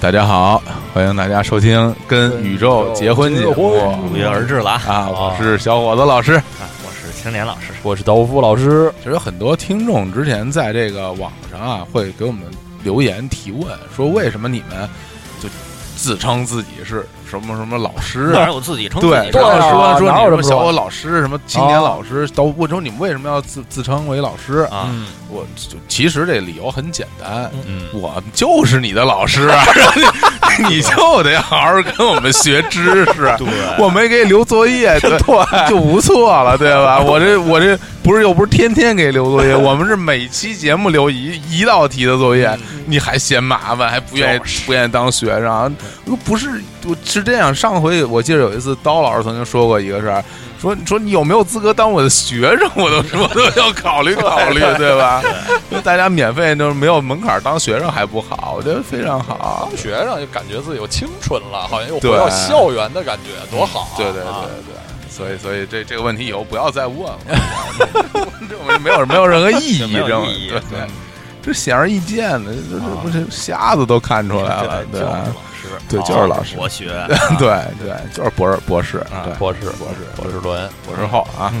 大家好，欢迎大家收听《跟宇宙结婚》节目如约而至了啊！啊！我是小伙子老师。啊我是青年老师，我是刀夫老师，其实有很多听众之前在这个网上啊，会给我们留言提问，说为什么你们就自称自己是什么什么老师啊？哪有自己称对自，己说说哪有这么说你什么小我老师，什么青年老师，都问说你们为什么要自自称为老师？啊？嗯我就其实这理由很简单，嗯，我就是你的老师啊，你就得好好跟我们学知识。对我没给你留作业，对，就不错了，对吧？我这我这不是又不是天天给留作业，我们是每期节目留一一道题的作业，你还嫌麻烦，还不愿意不愿意当学生？又不是，我是这样。上回我记得有一次，刀老师曾经说过一个事儿，说说你有没有资格当我的学生，我都说都要考虑考虑，对吧？因为大家免费就是没有门槛，当学生还不好，我觉得非常好。当学生就感觉自己有青春了，好像又回到校园的感觉，多好啊！对对对啊对，所以所以这这个问题以后不要再问了，这 我没有没有任何意义，这种意义对对，这显而易见的，这这不是瞎子都看出来了，对吧？对就是老师。博学，对对，就是博士博士，对博士博士博士伦，博士后啊。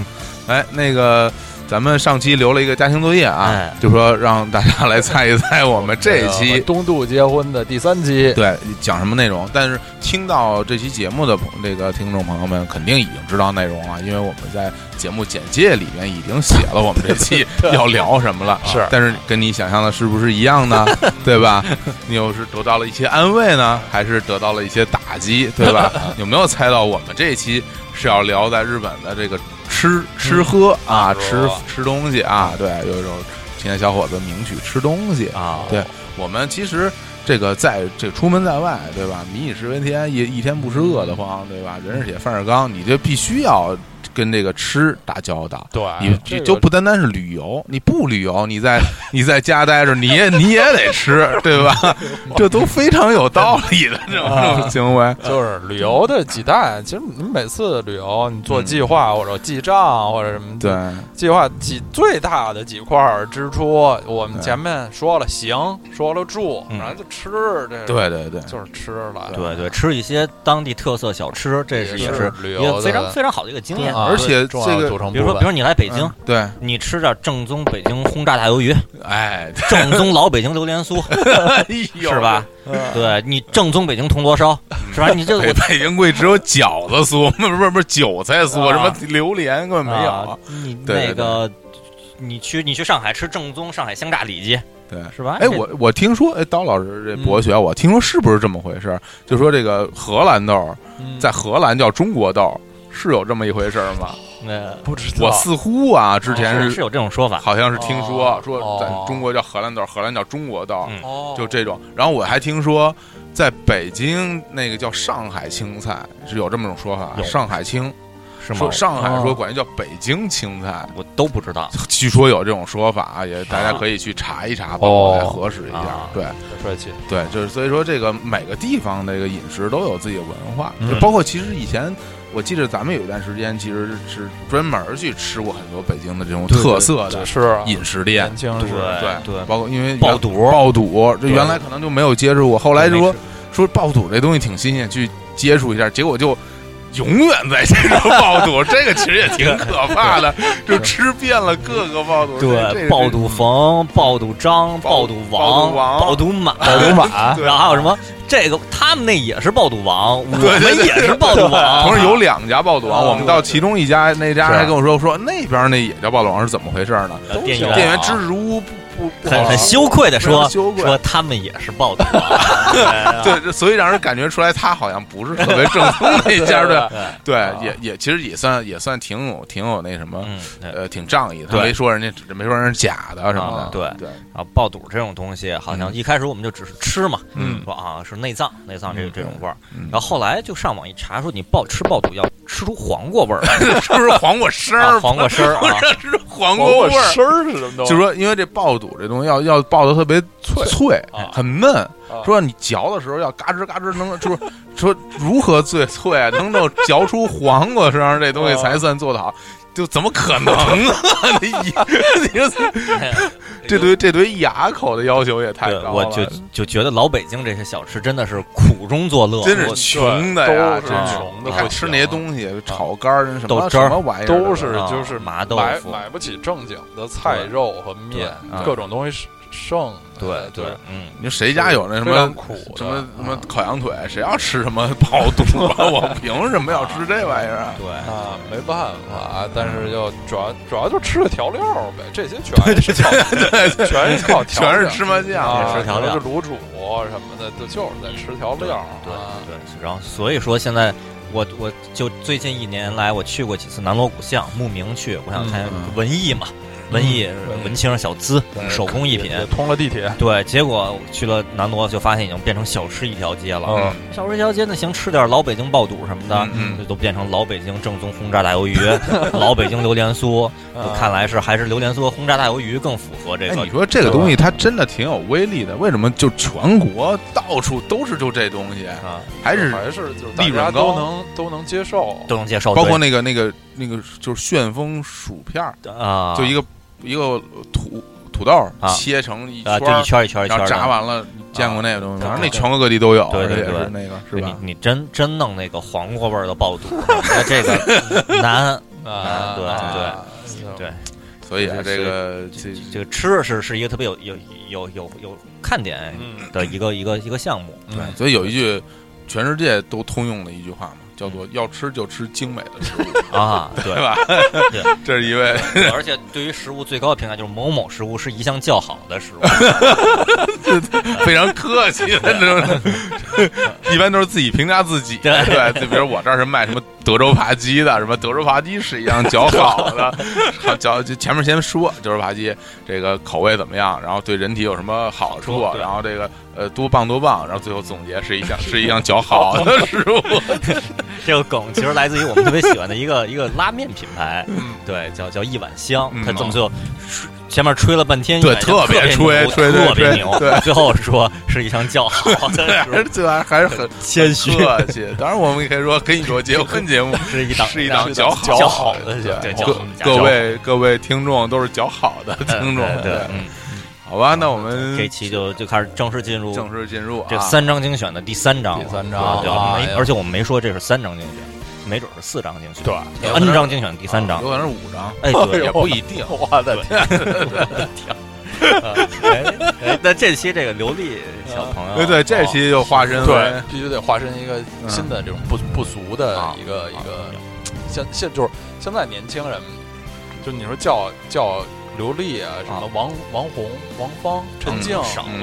哎，那个咱们上期留了一个家庭作业啊哎，就说让大家来猜一猜我们这期东渡结婚的第三期，对讲什么内容。但是听到这期节目的朋这个听众朋友们肯定已经知道内容了，因为我们在节目简介里面已经写了我们这期 要聊什么了。是但是跟你想象的是不是一样呢？对吧？你又是得到了一些安慰呢，还是得到了一些打击？对吧？有没有猜到我们这一期是要聊在日本的这个吃吃喝啊，吃吃东西啊？对，有一种青年小伙子名曲吃东西啊对我们其实这个在这个出门在外，对吧？民以食为天，一一天不吃饿得慌，对吧？人是铁，饭是钢，你这必须要跟这个吃打交道。对，你这个就不单单是旅游，你不旅游，你在 你在家待着，你也你也得吃，对吧？这都非常有道理的这种行为。就是旅游的几代，其实你每次旅游，你做计划或者记账或者什么，对，计划几最大的几块儿支出，我们前面说了行，说了住，嗯然后就吃，这对对对，就是吃了，对对，吃一些当地特色小吃，这是也是一个非常非常好的一个经验。啊而且这个比如说，比如你来北京嗯，对，你吃点正宗北京轰炸大鱿鱼，哎，正宗老北京榴莲酥，哎呦是吧？嗯对你正宗北京铜锣烧，是吧？你这北我北京贵只有饺子酥，不是不是不是韭菜酥，啊什么榴莲根本没有啊。你对那个，你去你去上海吃正宗上海香炸里脊，对，是吧？哎，我我听说，哎，刀老师这博学，我听说是不是这么回事？就说这个荷兰豆嗯在荷兰叫中国豆，是有这么一回事儿吗？那不知道，我似乎啊，之前是是是有这种说法，好像是听说哦说咱中国叫荷兰豆，荷兰叫中国豆，就这种。然后我还听说，在北京那个叫上海青菜是有这么种说法，上海青，是吗说？上海说哦管这叫北京青菜，我都不知道。据说有这种说法啊，也大家可以去查一查，帮我来核实一下啊。对帅气，对，就是所以说这个每个地方的这个饮食都有自己的文化，嗯就包括其实以前。我记得咱们有一段时间其实是专门去吃过很多北京的这种特色的是饮食店。年，轻时对对包括因为爆肚。爆肚，这原来可能就没有接触过，后来就说说爆肚这东西挺新鲜，去接触一下，结果就永远在接触爆肚，这个其实也挺可怕的，就吃遍了各个爆肚，这这 对，个爆肚冯、爆肚张、爆爆肚王、肚王爆肚满、爆肚满对然后还有什么？这个他们那也是爆肚王，我们也是爆肚王。同时有两家爆肚王，哦我们到其中一家，那家是还跟我说说那边那也叫爆肚王是怎么回事呢？呃店员店员支支吾吾很很羞愧的说愧说他们也是爆肚王。对，这所以让人感觉出来他好像不是特别正宗的一家，对对，也也其实也算也算挺有挺有那什么，嗯，呃，挺仗义的，他没说人家没说人家假的什么的，啊对对，然后爆肚这种东西，好像嗯一开始我们就只是吃嘛，嗯说啊是内脏，内脏这嗯这种味儿。嗯然后后来就上网一查，说你爆吃爆肚要吃出黄瓜味儿来，是不是黄瓜声啊儿？黄瓜丝儿不啊，吃出黄瓜味儿。丝儿是什么东西？就说，因为这爆肚这东西要要爆的特别脆脆啊，很嫩，啊说你嚼的时候要嘎吱嘎吱能，就是说如何最脆，能够嚼出黄瓜声儿，这东西才算做得好。就怎么可能啊？你你就 这对这对牙口的要求也太，高了，我就就觉得老北京这些小吃真的是苦中作乐，真是穷的呀，都真是穷的不行还吃那些东西，炒肝儿什么豆汁儿。什么玩意儿都是啊就是麻豆腐。买买不起正经的菜肉和面各种东西剩的。对对，嗯，你说谁家有那什么苦什么什么烤羊腿？谁要吃什么爆肚啊？我 凭什么要吃这玩意儿啊？对。啊，没办法，但是就主要主要就吃个调料呗，这些全是靠全是靠 全是芝麻酱啊，吃调料是卤煮什么的，就就是在吃调料。对啊对，然后所以说现在我我就最近一年来，我去过几次南锣鼓巷，慕名去，我想参加嗯文艺嘛，文艺文青小资手工艺品。通了地铁，对，结果去了南锣，就发现已经变成小吃一条街了。嗯小吃一条街，那行吃点老北京爆肚什么的，嗯就都变成老北京正宗轰炸大鱿鱼、老北京榴莲酥。啊看来是还是榴莲酥和轰炸大鱿鱼更符合这哎，个你。说这个东西它真的挺有威力的，为什么就全国到处都是就这东西，啊，还是还是就是大利润家高都能都能接受，都能接受，包括那个那个那个就是旋风薯片儿，啊，就一个一个土土豆切成一啊，就一圈一圈一圈然后炸完了，见过那个东西反正那全国各地都有，对对对那个是吧？你你真真弄那个黄瓜味儿的爆肚，那这个难。啊，对对对所以啊，这个这这个吃是是一个特别有有有有有看点嗯，的一个一个一个项目。嗯对，所以有一句全世界都通用的一句话嘛，叫做“要吃就吃精美的食物啊，”，对对吧？对 这是一位而且对于食物最高的评价就是某某食物是一项较好的食物。非常客气的这种，一般都是自己评价自己。对对，就比如我这儿是卖什么德州扒鸡的，什么德州扒鸡是一样较好的，好较就前面先说德州扒鸡这个口味怎么样，然后对人体有什么好处，然后这个呃多棒多棒，然后最后总结是一项是一项较好的 食物。这个梗其实来自于我们特别喜欢的一个一个拉面品牌，对，叫叫一碗香。嗯他这么最后前面吹了半天，对特别吹吹特别牛，对最后说是一项较好的还食物，是最后还是很谦虚，客气。当然，我们也可以说跟你说结婚节目是一档是一档较好较好的对对各各位各位听众都是较好的听众，对，对嗯，好吧，那我们这期就就开始正式进入正式进入啊这三张精选的第三张，第三张啊对没而且我们没说这是三张精选，没准是四张精选，对，N 张精选第三张有，可能是五张，哎，对也，不一定。我的天，哎哎那这期这个刘丽小朋友，对对，这期就化身对，必须得化身一个新的这种不不俗的啊一个一个，现现就是现在年轻人，就你说叫叫刘丽啊，什么王王红、王芳、陈静、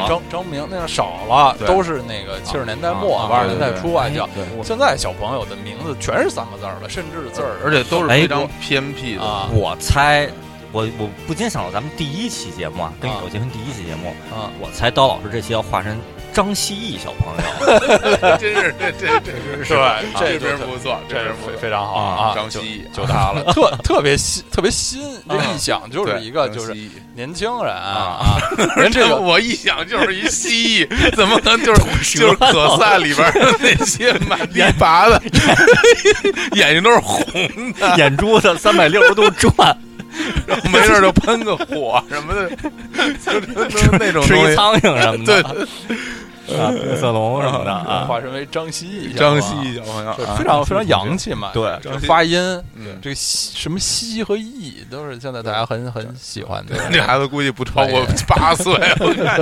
张张明，那样少了，都是那个七十年代末啊八十年代初啊叫。现在小朋友的名字全是三个字儿了，甚至字儿而且都是哎非常偏僻的。啊我猜。我我不禁想到咱们第一期节目啊，跟宇宙结婚第一期节目，啊，我猜刀老师这期要化身张希毅小朋友，真是这这这是吧？这这就名不错，这名不错。非非常好啊张希毅就他了，特特别新，特别新。这啊一想就是一个就是年轻人啊啊，人这个我一想就是一蜥蜴，怎么能就是就是可赛里边的那些满地拔的，眼睛都是红的，眼珠子三百六十度转，然后没事就喷个火什么的，就就就那种吃一。苍蝇什么对的，，啊，色龙什么的啊，化身为张希毅，张希毅小朋友非常非常洋气嘛。对。发音，嗯。这个西什么希和义都是现在大家很很喜欢的。这孩子估计不超过八岁，我看。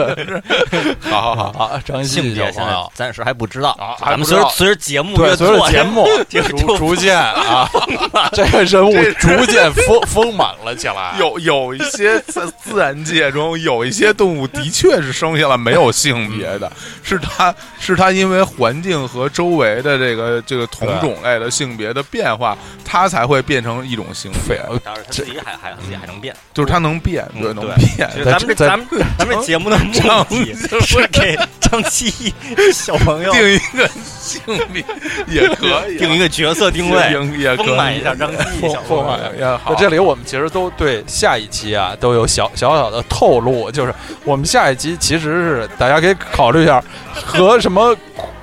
好好好，啊，张希小朋友，暂时还不知道啊咱们随着随着节目对，越所有做节目 逐逐渐啊，这个人物逐渐丰丰满了起来。有有一些在自然界中，有一些动物的确是生下来没有性别的，是他是他因为环境和周围的这个这个同种类的性别的变化，他才会变成一种性别，当然他自己还还自己还能变。就是他能变，对，能变咱们这咱们咱们 节目的目的是给张希毅小朋友定一个性别 也可以啊，定一个角色定位，也也可以丰满一下张希毅小朋友。也好。这里，我们其实都对下一期啊都有小小小的透露，就是我们下一期其实是大家可以考虑一下和什么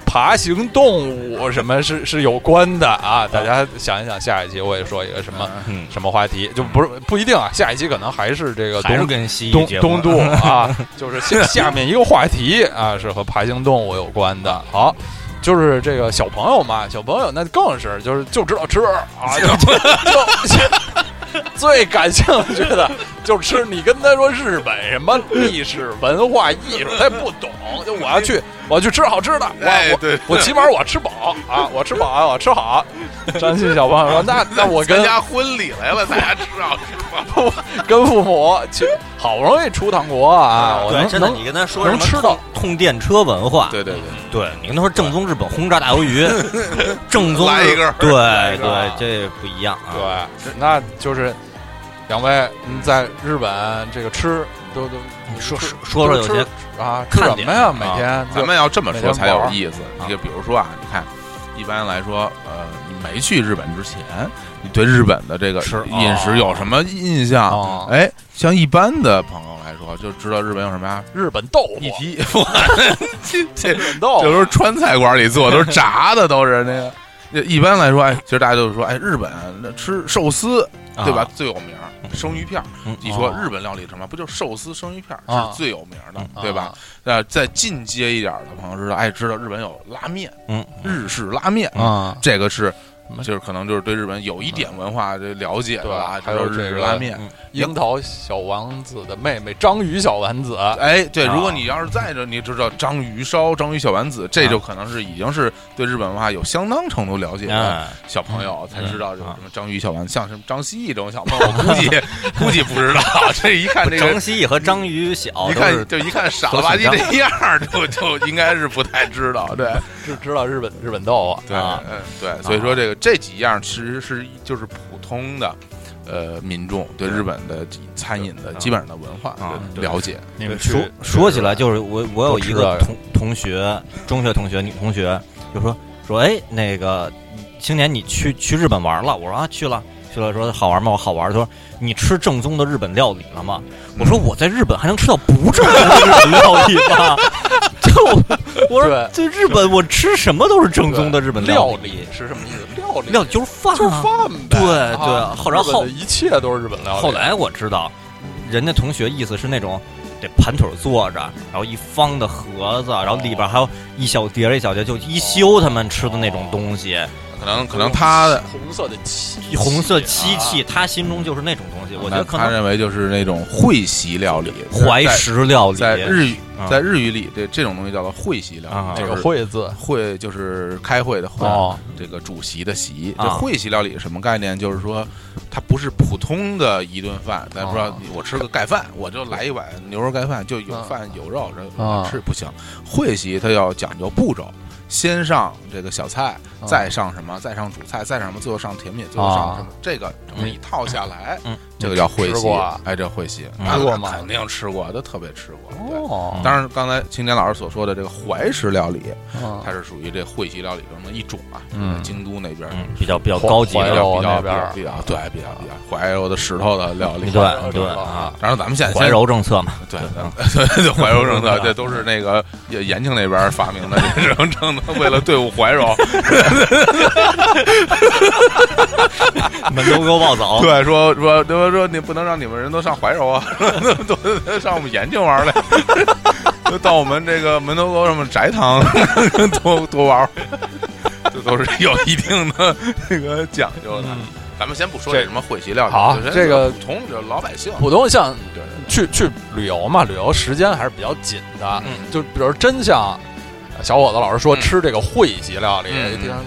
爬行动物什么是是有关的啊？大家想一想，下一期我也说一个什么嗯，什么话题，就不是不一定啊，下一期可能还是这个还是东跟蜥蜴东东渡啊，就是下 下面一个话题啊，是和爬行动物有关的。好。就是这个小朋友嘛，小朋友那更是就是就知道吃啊，就就就 最感兴趣的就是吃。你跟他说日本什么历史文化艺术，他也不懂。就我要去，我要去吃好吃的，我我哎对我起码我吃饱啊，我吃饱，我吃好。张信小朋友说：“那那我跟参加婚礼来了，大家吃好吃饱。跟父母去，好不容易出趟国啊，我对，能能真的，你跟他说能吃到通通电车文化，对对对，对你跟他说正宗日本轰炸大鱿鱼，正宗来一个对对，这不一样啊。对，那就是两位嗯在日本这个吃都都你说吃说说有些啊吃看什么呀？啊每天咱们要这么说才有意思。啊你就比如说啊，你看，一般来说，呃，你没去日本之前，你对日本的这个吃饮食有什么印象？哦哎，像一般的朋友来说，就知道日本有什么呀？日本豆腐，一提，这 这日本豆腐这都是川菜馆里做的，都是炸的，都是那个。一般来说，哎，其实大家都是说，哎，日本那吃寿司，啊对吧？最有名儿生鱼片儿。嗯你说哦日本料理什么？不就是寿司、生鱼片儿啊是最有名的嗯，对吧？那再进阶一点的朋友知道，哎，知道日本有拉面，嗯，日式拉面，啊，这个是就是可能就是对日本有一点文化的了解的吧，还有日式这个拉面。嗯樱桃小丸子的妹妹章鱼小丸子，哎，对，啊。如果你要是在这，你知道章鱼烧、章鱼小丸子，这就可能是已经是对日本文化有相当程度了解的哎，小朋友才知道，有嗯什么章鱼小丸子，像什么张希这种小朋友，我 估计估计不知道。这一看这个张，希和章鱼小一看 就一看傻了吧唧这样儿，就 就应该是不太知道，对。知知道日本日本豆腐对，啊嗯对，所以说这个这几样其实是就是普通的。呃，民众对日本的餐饮的基本上的文化啊了解，那个说说起来，就是我我有一个同同学，中学同学女同学，就说说哎，那个青年你去去日本玩了？我说啊去了去了，说好玩吗？我好玩。他说你吃正宗的日本料理了吗？我说我在日本还能吃到不正宗的日本料理吗？就我说对在日本我吃什么都是正宗的日本料理，是什么意思？料理料理就是饭、啊，就是饭呗，对啊对后然后一切都是日本料理。后来我知道，人家同学意思是那种得盘腿坐着，然后一方的盒子，然后里边还有一小碟儿一小碟，就一休他们吃的那种东西，可能可能他的红色的漆红色漆啊器，他心中就是那种东西。我觉得可能认为就是那种会席料理，怀石料理，在日语啊在日语里，这这种东西叫做会席料啊理，这个就是会字会就是开会的会哦，这个主席的席。啊这会席料理是什么概念？就是说，它不是普通的一顿饭。咱说哦我吃个盖饭，我就来一碗牛肉盖饭，就有啊饭有肉，这啊吃不行。会席它要讲究步骤。先上这个小菜，啊再上什么，再上主菜，再上什么，最后上甜品，最后上什么，这个整个一套下来，嗯。这个叫会席啊。哎，这会席，吃过吗？肯定吃过，都特别吃过。对，哦。当然，刚才青年老师所说的这个怀石料理，嗯。它是属于这会席料理中的一种啊。嗯。京都那边嗯，比较比较高级的，比较比较比较对比较比较怀柔的石头的料理。对对啊，然后咱们现在怀柔政策嘛，对嗯对 对怀柔政策，这都是那个延延庆那边发明的这种政策，为了队伍怀柔，门头沟暴走，对说说说说你不能让你们人都上怀柔啊，都都上我们延庆玩来，就到我们这个门头沟什么斋堂多多玩儿，这都是有一定的这个讲究的。咱们先不说这这什么会席料理，好这个说普通就是老百姓，普通像去去旅游嘛，旅游时间还是比较紧的。嗯就比如真像小伙子老师说嗯。吃这个会席料理，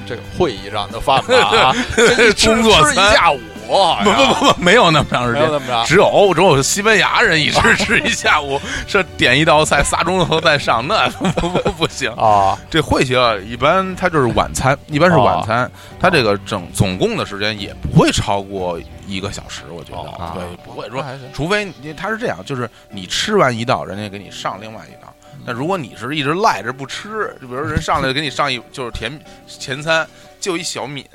这个会议上的饭吧 啊，这一 吃工作吃一下午，好不不不不，没有那么长时间。只有只有西班牙人一直吃一下午，这点一道菜仨钟头再上，那不不不行。啊，这会席啊，一般它就是晚餐，一般是晚餐，它这个整总共的时间也不会超过一个小时，我觉得，哦。对，不会说，还行。除非你它是这样，就是你吃完一道，人家给你上另外一道。那如果你是一直赖着不吃，就比如人上来给你上一 就是甜前餐，就一小抿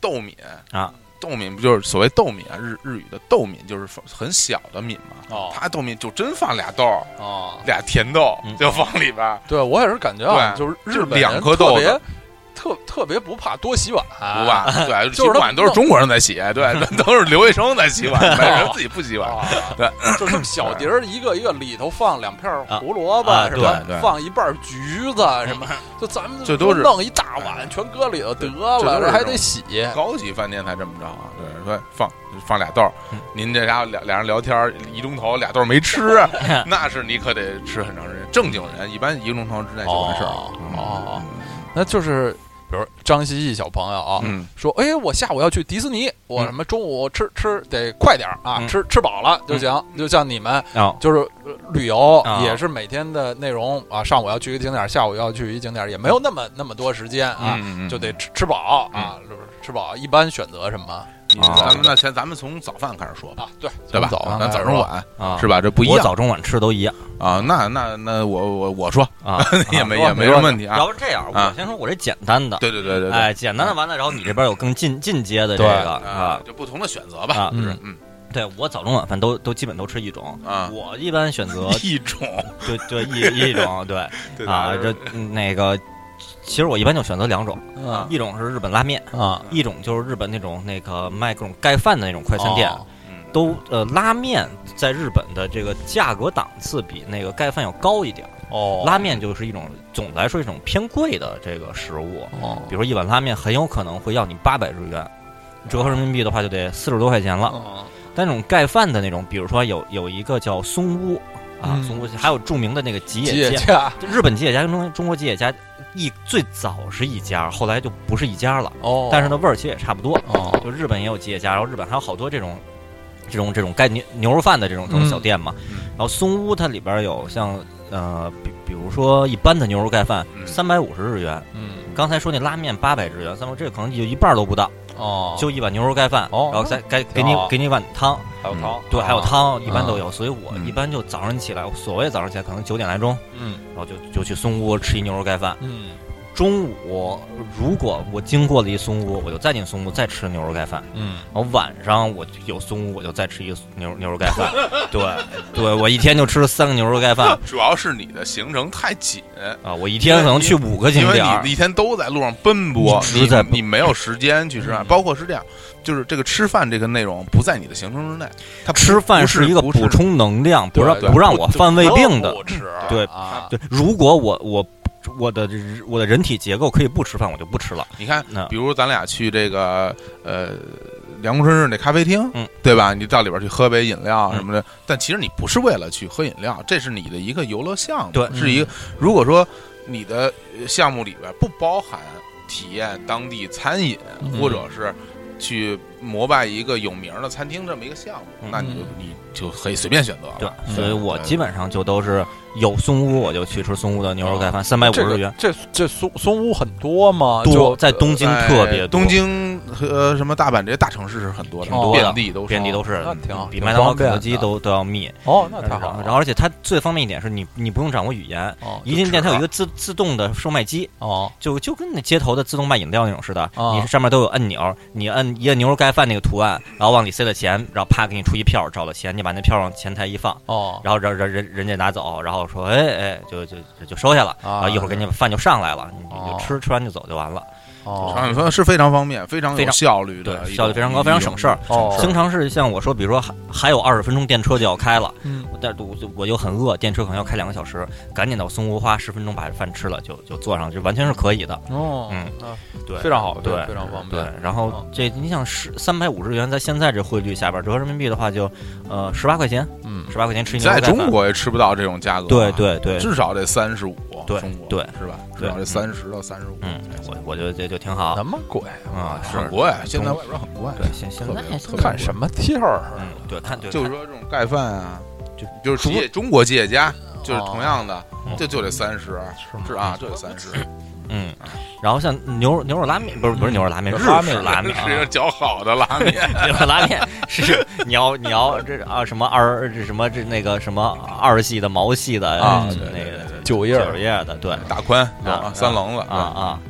豆抿啊，豆米不就是所谓豆米啊？日日语的豆米就是很小的抿嘛。哦它豆米就真放俩豆儿，哦，俩甜豆嗯就放里边儿。对我也是感觉啊，对就是日本人两颗豆特别子特特别不怕多洗碗，不怕？对，就是洗碗都是中国人在洗，对，都是留学生在洗碗，没人自己不洗碗。啊，对，就这么小碟儿，一个一个里头放两片啊胡萝卜啊什么放一半橘子什么，就咱们这都是弄一大碗，全搁里头得了，还得洗。高级饭店才这么着啊，对，说放放俩豆您这家伙俩俩人聊天一钟头，俩豆儿没吃，那是你可得吃很长时间。正经人一般一个钟头之内就完事儿。哦那就是比如张希毅小朋友啊，嗯，说：“哎，我下午要去迪士尼，我嗯。什么中午吃吃得快点儿啊，嗯。吃吃饱了就行。就像你们哦，就是呃旅游啊。也是每天的内容啊，上午要去一个景点，下午要去一景点，也没有那么那么多时间啊，就得吃吃饱啊，就是吃饱。一般选择什么？你咱们那先咱们从早饭开始说吧，啊？对对吧？咱早中晚啊，是吧？这不一样我早中晚吃都一样啊。那那那我我我说啊，也没说也没什么问题啊要。不这样，啊我先说我这简单的，对对对对对，哎，简单的完了，然后你这边有更进进阶的这个啊啊，，就不同的选择吧。啊就是嗯对我早中晚饭都都基本都吃一种，啊，我一般选择 一种对对一一种 对对啊，这嗯那个其实我一般就选择两种，啊一种是日本拉面，啊一种就是日本那种那个卖各种盖饭的那种快餐店。哦。嗯。都呃，拉面在日本的这个价格档次比那个盖饭要高一点儿。哦，拉面就是一种总的来说一种偏贵的这个食物，哦。比如说一碗拉面很有可能会要你八百日元，折合人民币的话就得四十多块钱了。哦。但那种盖饭的那种，比如说有有一个叫松屋啊，嗯。松屋还有著名的那个吉吉野家，野家。日本吉野家跟中中国吉野家一最早是一家，后来就不是一家了，哦，但是呢味儿其实也差不多。哦。就日本也有吉野家，然后日本还有好多这种。这种这种盖牛牛肉饭的这种这种小店嘛，嗯。然后松屋它里边有像呃，比比如说一般的牛肉盖饭嗯。三百五十日元，嗯。刚才说那拉面八百日元，三百这可能就一半都不到，哦，就一碗牛肉盖饭，哦。然后再该给你给你一碗汤，还有汤，对，还有啊，汤，一般都有，所以我嗯一般就早上起来，所谓早上起来可能九点来钟，嗯。然后就就去松屋吃一牛肉盖饭。嗯中午如果我经过了一松屋，我就再进松屋再吃牛肉盖饭。嗯然后晚上我有松屋，我就再吃一个牛牛肉盖饭。对，对我一天就吃了三个牛肉盖饭主要是你的行程太紧，啊！我一天可能去五个景因为点儿你一天都在路上奔波，你在你没有时间去吃饭。嗯包括是这样，就是这个吃饭这个内容不在你的行程之内，它吃饭是一个补充能量，不让不让我犯胃病的不。吃，对啊，对，如果我我我的我的人体结构可以不吃饭，我就不吃了。你看，那比如咱俩去这个呃梁公春日那咖啡厅，嗯，对吧？你到里边去喝杯饮料嗯什么的，但其实你不是为了去喝饮料，这是你的一个游乐项目，对是一个。如果说你的呃项目里边不包含体验当地餐饮，嗯或者是去膜拜一个有名的餐厅这么一个项目，嗯那你就你就可以随便选择了。所以我基本上就都是有松屋我就去吃松屋的牛肉盖饭，三百五十日元个。这这松松屋很多吗？多在东京特别多东京和什么大阪这些大城市是很多的，挺多的遍地都是，遍地都是那挺好，比麦当劳、肯德基都都要密。哦，那太好了。然后而且它最方便一点是你你不用掌握语言，哦一进店它有一个个自自动的售卖机，哦就就跟那街头的自动卖饮料那种似的，啊你上面都有按钮，你按一按牛肉盖饭那个图案，然后往里塞了钱，然后啪给你出一票，找了钱，你把那票往前台一放，哦然后人人人人家拿走，然后说哎哎就就就就收下了，啊一会儿给你饭就上来了，你就吃吃完就走就完了。哦。嗯，说是非常方便，非常有非常。效率的对，效率非常高非常省事儿。哦。经常是像我说，比如说还还有二十分钟电车就要开了，嗯。但是我就我又很饿，电车可能要开两个小时，赶紧到松屋花十分钟把饭吃了，就就坐上，就完全是可以的。哦。嗯。啊。对。非常好，对非常方对便。，然后哦。这你想十三百五十元，在现在这汇率下边折合人民币的话就，呃十八块钱，嗯。十八块钱吃一在中国也吃不到这种价格啊，对对对，至少得三十五，对中国。对是吧？至对少得三十到三十五，嗯，我我觉得这就挺好什么贵啊，是很贵，现在外边很贵。对，现现在看什么地儿嗯，对，看对，就是说这种盖饭啊，就就是吉野中国企业家，就是哦同样的嗯，这就得三十，是吗是啊，就得三十，嗯，然后像牛肉牛肉拉面，不是不是牛肉拉面，日拉面式拉面啊，是较好的拉面。牛肉拉面是你要你要这啊什么二这什么这那个什么二系的毛系的啊那个九叶儿九叶的对大宽啊三棱子啊啊，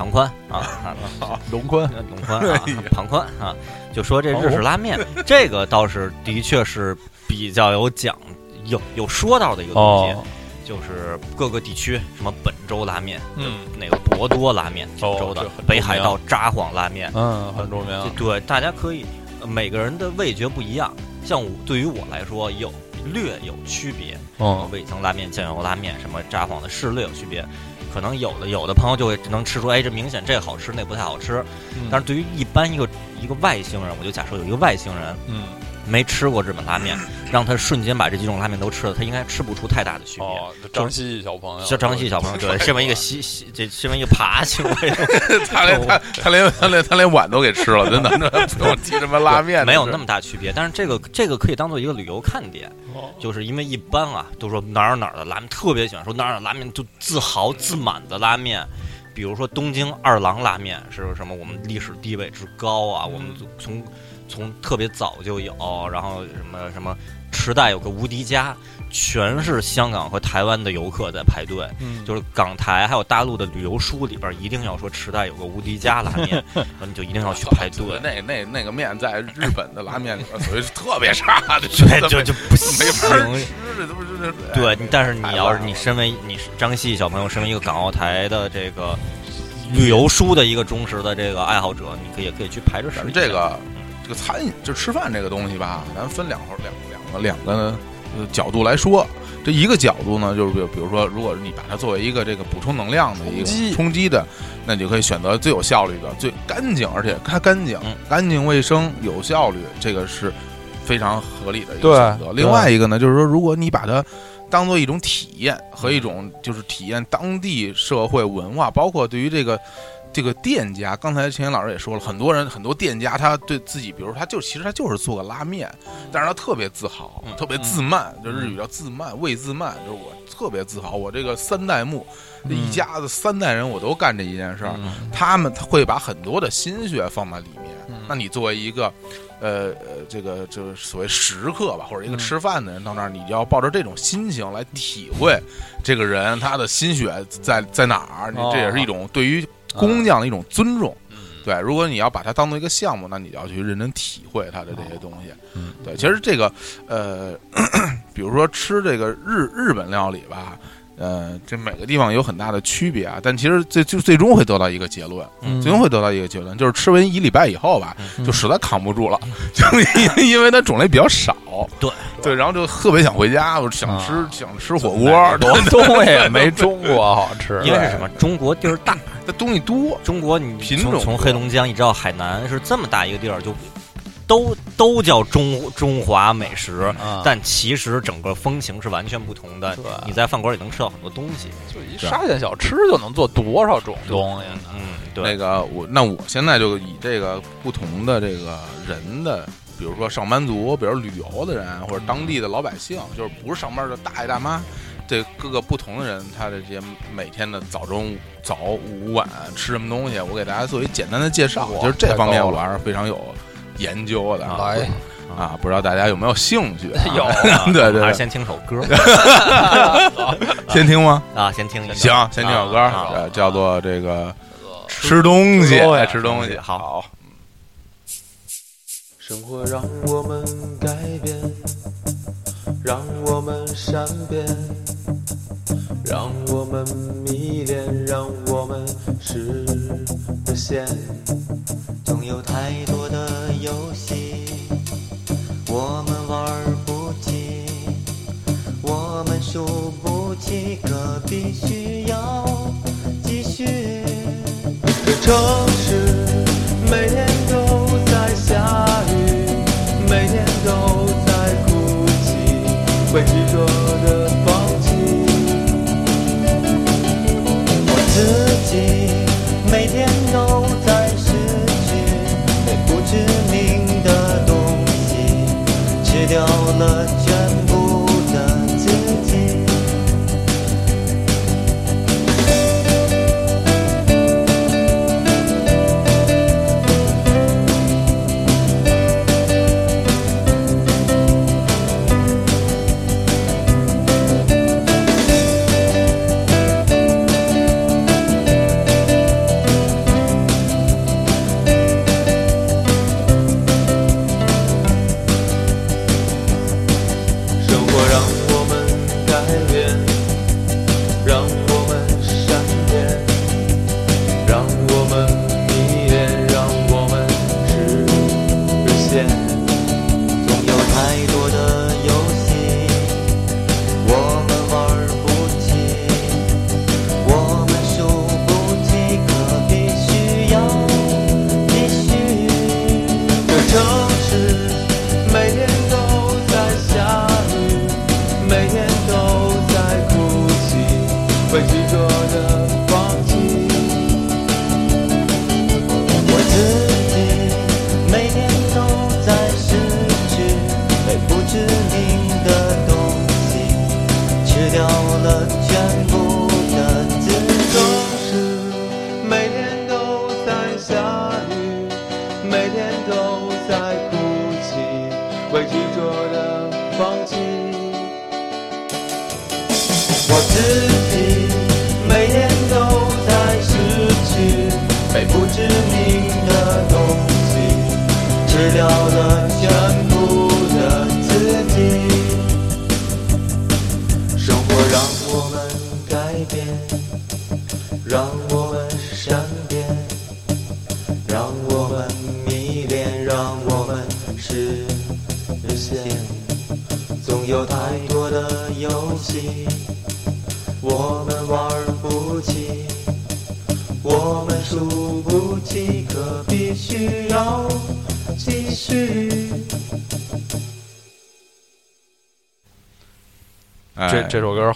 长宽啊，龙宽龙宽啊，庞宽啊，就说这日式拉面，这个倒是的确是比较有讲有有说道的一个东西。就是各个地区，什么本州拉面，嗯，那个博多拉面，九州的北海道札幌拉面，嗯，很著名。对，大家可以，每个人的味觉不一样。像我对于我来说，有略有区别。嗯，味增拉面、酱油拉面，什么札幌的是略有区别。可能有的有的朋友就会能吃出，哎，这明显这好吃，那不太好吃。但是对于一般一个一个外星人，我就假设有一个外星人，嗯。没吃过日本拉面，让他瞬间把这几种拉面都吃了，他应该吃不出太大的区别。哦，张希小朋友，叫张希小朋友，对，身为一个西西，这身为一个爬行，他连他他连他连他连碗都给吃了，真的，不用提什么拉面，没有那么大区别。但是这个这个可以当做一个旅游看点，就是因为一般啊，都说哪儿哪儿的拉面特别喜欢说哪儿哪儿拉面就自豪自满的拉面，比如说东京二郎拉面是什么？我们历史地位之高啊，我们从。从特别早就有，然后什么什么池袋有个无敌家，全是香港和台湾的游客在排队。嗯，就是港台还有大陆的旅游书里边一定要说池袋有个无敌家拉面，你就一定要去排队。那那那个面在日本的拉面里边属于特别差的，对，就就不行。这都是对，但是你要是你身为你是张希小朋友，身为一个港澳台的这个旅游书的一个忠实的这个爱好者，你可以也可以去排着试这个。这个餐饮就吃饭这个东西吧，咱分两两两个两个角度来说。这一个角度呢，就是比比如说，如果你把它作为一个这个补充能量的一个冲击的，那你就可以选择最有效率的、最干净，而且它干净、干净卫生、有效率，这个是非常合理的一个选择。另外一个呢，就是说，如果你把它当做一种体验和一种就是体验当地社会文化，包括对于这个。这个店家，刚才钱老师也说了，很多人很多店家，他对自己，比如他就其实他就是做个拉面，但是他特别自豪，特别自慢，就日语叫自慢，未自慢，就是我特别自豪，我这个三代目，一家子三代人我都干这一件事儿，他们会把很多的心血放在里面。那你作为一个，呃呃，这个就是所谓食客吧，或者一个吃饭的人到那儿，你就要抱着这种心情来体会这个人他的心血在在哪儿，这也是一种对于。工匠的一种尊重，对。如果你要把它当做一个项目，那你要去认真体会它的这些东西。嗯，对。其实这个，呃，比如说吃这个日日本料理吧。呃，这每个地方有很大的区别啊，但其实最就最终会得到一个结论，最终会得到一个结论，就是吃完一礼拜以后吧，就实在扛不住了，就因 因为它种类比较少，对对，然后就特别想回家，我想吃想吃火锅，东西也没中国好吃，因为是什么？中国地儿大，它东西多，中国你品种从黑龙江一直到海南是这么大一个地儿就。都都叫中中华美食，但其实整个风情是完全不同的。你在饭馆里能吃到很多东西，就一沙县小吃就能做多少种东西呢？嗯，对。那个我那我现在就以这个不同的这个人的，比如说上班族，比如旅游的人，或者当地的老百姓，就是不是上班的大爷大妈，这各个不同的人，他的这些每天的早中早午晚吃什么东西，我给大家做一简单的介绍。就是这方面我还是非常有。研究的来啊，不知道大家有没有兴趣？有，对对，还是先听首歌，先听吗？啊，先听一行，先听首歌，叫做这个吃东西，爱吃东西，好。生活让我们改变，让我们善变，让我们迷恋，让我们实现。总有太多的游戏，我们玩不起，我们输不起，可必须要继续。这城市每天吃掉了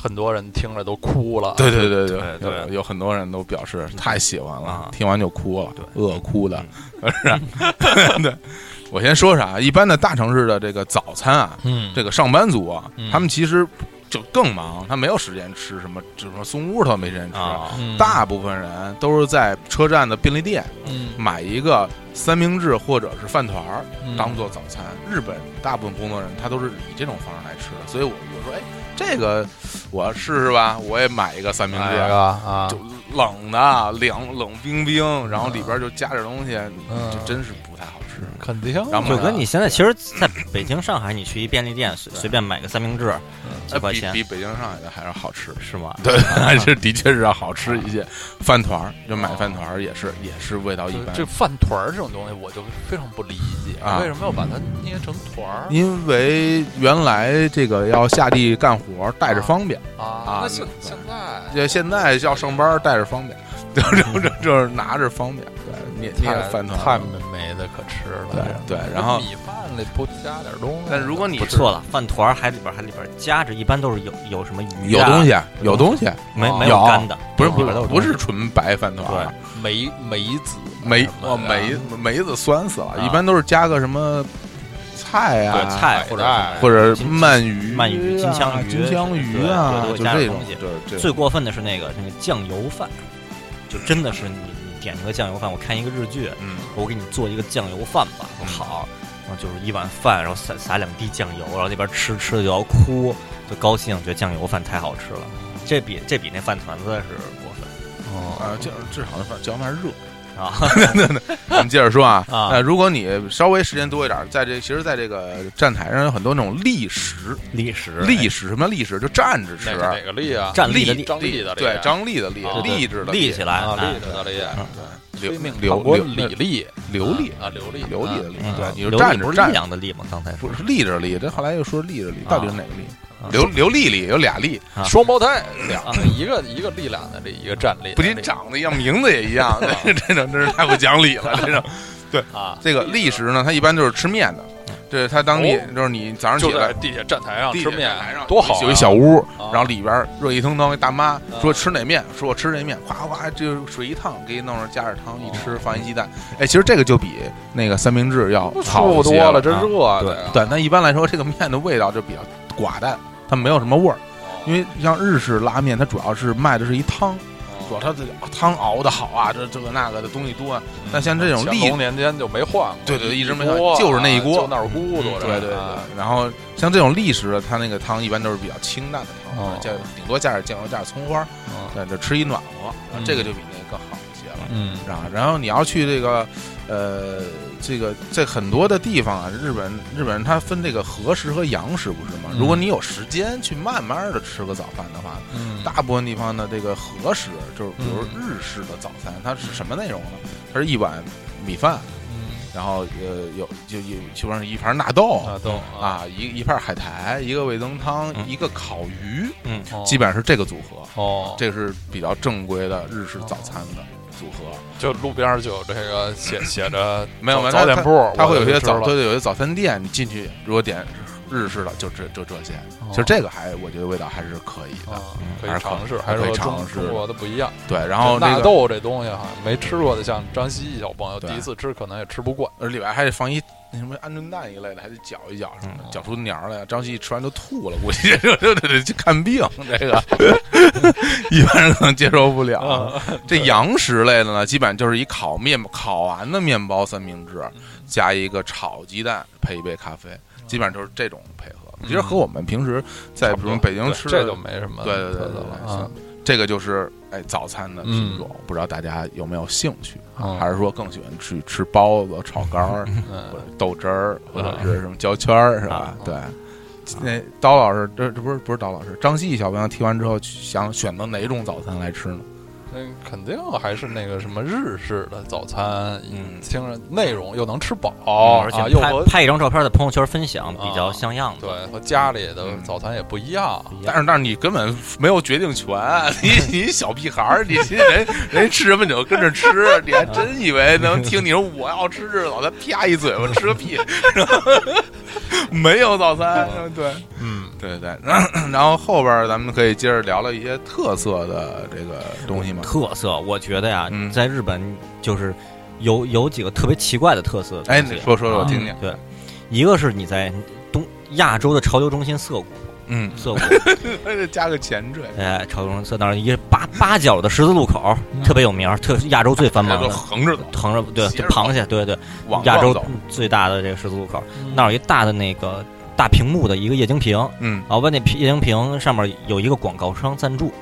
很多人听着都哭了。对对对对对有有很多人都表示太喜欢了啊，听完就哭了，对。饿哭的，是吧？对，我先说啥？一般的大城市的这个早餐啊，嗯，这个上班族啊嗯，他们其实就更忙，他没有时间吃什么，就是说松屋他没时间吃。啊，嗯。大部分人都是在车站的便利店嗯。买一个三明治或者是饭团儿嗯。当做早餐。日本大部分工作人他都是以这种方式来吃的，所以我我说，哎，这个我试试吧，我也买一个三明治，啊。就冷的凉冷冰冰，然后里边就加点东西，嗯。这真是不太好吃。肯定然后就跟你现在其实在北京、上海，你去一便利店随随便买个三明治，几块钱比北京、上海的还是好吃，是吗？对，还是的确是要好吃一些。饭团儿就买饭团儿也是也是味道一般，这饭团儿这种东西，我就非常不理解，啊为什么要把它捏成团儿因为原来这个要下地干活带着方便，啊啊那现现在这现在要上班带着方便，就就就就是拿着方便，对，捏捏太饭团太。没没的可吃了。对对然后米饭里不加点东西，但如果你不错了，饭团还里边还里边夹着，一般都是有有什么鱼啊有东，西，有东西，哦没没有干的，不是不是不是纯白饭团对，梅梅子梅哦梅梅子酸死了，啊一般都是加个什么菜啊，菜或者或者鳗鱼、鳗鱼金枪鱼金枪鱼啊，对对就这种加东西，对最过分的是那个那个酱油饭，就真的是你你点一个酱油饭，我看一个日剧，嗯。我给你做一个酱油饭吧，好，然后就是一碗饭，然后撒撒两滴酱油，然后那边吃吃的就要哭，就高兴，觉得酱油饭太好吃了，这比这比那饭团子是过分。哦。啊，就是至少那饭椒饭热。啊！那那我们接着说啊，啊，如果你稍微时间多一点，在这其实，在这个站台上有很多那种立食，历史立食什么叫立食？就站着吃哪，个立啊？站立的立张立的立对，张立的立立着的立起来啊，哎立的立，流飞命流唐国流李立流利啊，刘立刘立的立，对，你就站着站力不是力，量的立吗？刚才说不是立着立，这后来又说立着立，到底是哪个立？啊刘刘丽丽有俩丽，啊双胞胎，两个一个一个力量的这，一个站立的不，仅长得一样，名字也一样，这种真是太不讲理了。这种 啊，这个历史呢，它一般就是吃面的，这它当地哦就是你早上起来。在地铁站台上地吃面站台上，多好啊！有一小屋，啊然后里边热气腾腾，一大妈啊说吃哪面，说我吃这面，哗哗就水一烫，给你弄上加点汤，一哦吃放一鸡蛋，哎，其实这个就比那个三明治要好舒服一些多了，真啊热对的。对，那一般来说，这个面的味道就比较寡淡，它没有什么味儿。因为像日式拉面，它主要是卖的是一汤，主要它的汤熬的好啊，这这个那个的东西多啊。但像这种乾隆年间就没换过，对对一直没换就是那一锅就那儿咕嘟着。对对对啊，然后像这种历史的，它那个汤一般都是比较清淡的汤，哦加顶多加点酱油，加点葱花，嗯对，就吃一暖和，嗯这个就比那个更好一些了。嗯啊，然后你要去这个，呃，这个在很多的地方啊，日本日本人他分这个和食和洋食，不是吗？嗯。如果你有时间去慢慢的吃个早饭的话，嗯，大部分地方的这个和食，就是比如嗯。日式的早餐，它是什么内容呢？它是一碗米饭，嗯。然后呃有就有基本上一盘纳豆纳豆啊，一一盘海苔，一个味增汤，嗯。一个烤鱼，嗯，哦基本上是这个组合。哦，这是比较正规的日式早餐的组合。就路边就有这个写写着没有没有早点铺，它会有些早，对对对，有些早餐店，你进去如果点日式的就这就这些。哦其实这个还我觉得味道还是可以的。啊，可以尝试，还可以还是尝试中国的不一样。对，然后那个纳豆这东西哈，没吃过的，像张希毅小朋友第一次吃可能也吃不惯。而里边还得放一那什么鹌鹑蛋一类的，还得搅一搅什么搅出娘儿来。张希吃完就吐了，估计这这得去看病。这个 一般人可能接受不了。啊这洋食类的呢，基本上就是一烤面烤完的面包三明治，加一个炒鸡蛋，配一杯咖啡，基本上就是这种配合。其实和我们平时在比如北京吃的这就没什么对对对对对。这个就是哎早餐的品种，不知道大家有没有兴趣，嗯还是说更喜欢去吃包子、炒肝儿，或嗯者豆汁儿，或者是什么焦圈儿，是吧啊？对。那刀老师，这这不是不是刀老师，张希小朋友听完之后想选择哪种早餐来吃呢？那肯定还是那个什么日式的早餐，嗯听着内容又能吃饱，而且啊，又和拍拍一张照片在朋友圈分享，比较像样子。对和家里的嗯早餐也不一样。但是但是你根本没有决定权，你 你小屁孩儿，你人人吃什么你就跟着吃，你还真以为能听你说我要吃日早餐，啪一嘴巴吃个屁，没有早餐，对。嗯，对对，然后后后边咱们可以接着聊聊一些特色的这个东西嘛。特色，我觉得呀，嗯。在日本就是有有几个特别奇怪的特色的哎，你说说说，我啊听听。对，一个是你在东亚洲的潮流中心涩谷，嗯，涩谷，还得加个前缀，哎，潮流中心涩那儿一个八八角的十字路口，特别有名儿，特亚洲最繁忙的，横着走，横着对，就螃蟹，对对，往亚洲。最大的这个十字路口，那儿有一大的那个大屏幕的一个液晶屏，嗯然后把那液晶屏上面有一个广告商赞助，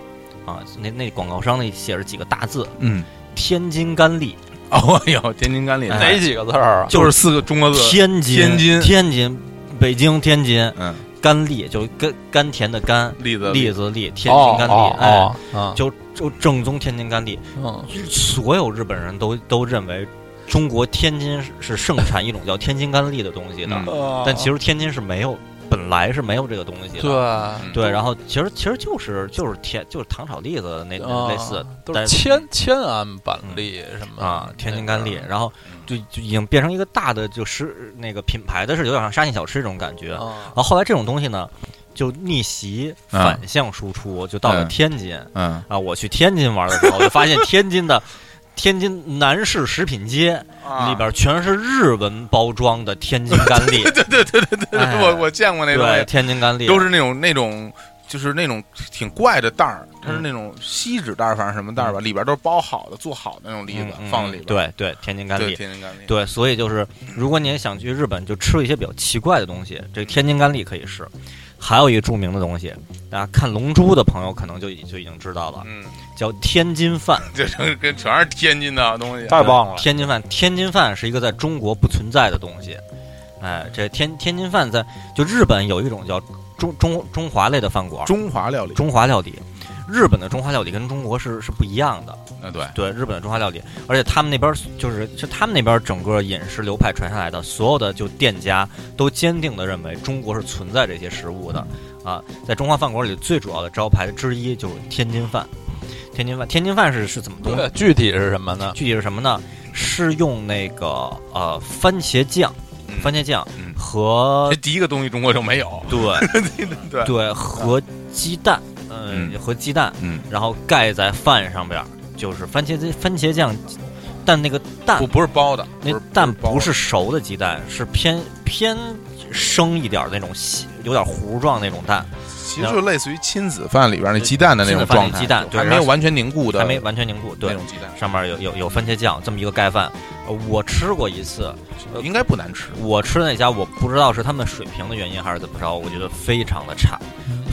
啊，那那广告商那写着几个大字嗯，“天津甘栗哦哟，天津甘霖，哎哪几个字儿啊？就是四个中国”，字，天津天津天津，北京天津嗯，甘栗，就是甘甘甜的甘，栗子栗子栗，天哦津甘栗，哦哎，就就正宗天津甘栗，嗯。所有日本人都都认为中国天津是是盛产一种叫天津甘栗的东西的，嗯。但其实天津是没有，本来是没有这个东西的。对。嗯。对，然后其实其实就是就是甜就是糖炒栗子那那类似啊都但是千千安板栗什么啊，天津甘栗，然后就就已经变成一个大的就是那个品牌的是有点像沙县小吃这种感觉。然后后来这种东西呢，就逆袭啊反向输出，就到了嗯天津嗯啊。我去天津玩的时候，我就发现天津的天津南市食品街啊里边全是日文包装的天津甘栗，对对对对对，哎我我见过那东对，西，天津甘栗都是那种那种。就是那种挺怪的袋儿，它是那种锡纸袋儿，反正什么袋儿吧，里边都是包好的、做好的那种栗子放在里边。对对，天津甘，栗。天津甘栗。对，所以就是，如果你也想去日本，就吃一些比较奇怪的东西，这天津甘栗可以试。还有一个著名的东西，大家看《龙珠》的朋友可能就已就已经知道了，嗯，叫天津饭。这这跟全是天津的东西。太棒了，天津饭，天津饭是一个在中国不存在的东西。哎，这天天津饭在就日本有一种叫中中中华类的饭馆，中华料理。中华料理。日本的中华料理跟中国是是不一样的，啊，对，对日本的中华料理，而且他们那边就是是他们那边整个饮食流派传下来的，所有的就店家都坚定的认为中国是存在这些食物的啊，在中华饭馆里最主要的招牌之一就是天津饭。天津饭，天津饭是是怎么东西？具体是什么呢？具体是什么呢？是用那个呃番茄酱，嗯番茄酱嗯和这第一个东西中国就没有。对对，对和鸡蛋，嗯嗯和鸡蛋，嗯，然后盖在饭上边，就是番茄番茄酱，但那个蛋不不是包的，那蛋不是熟的鸡蛋，是偏偏生一点儿那种细，有点糊状那种蛋，其实就类似于亲子饭里边那鸡蛋的那种状态，鸡蛋对还没有完全凝固的，还没完全凝固。对，那种鸡蛋，上面有有有番茄酱这么一个盖饭，呃我吃过一次，应该不难吃。我吃的那家我不知道是他们水平的原因还是怎么着，我觉得非常的差，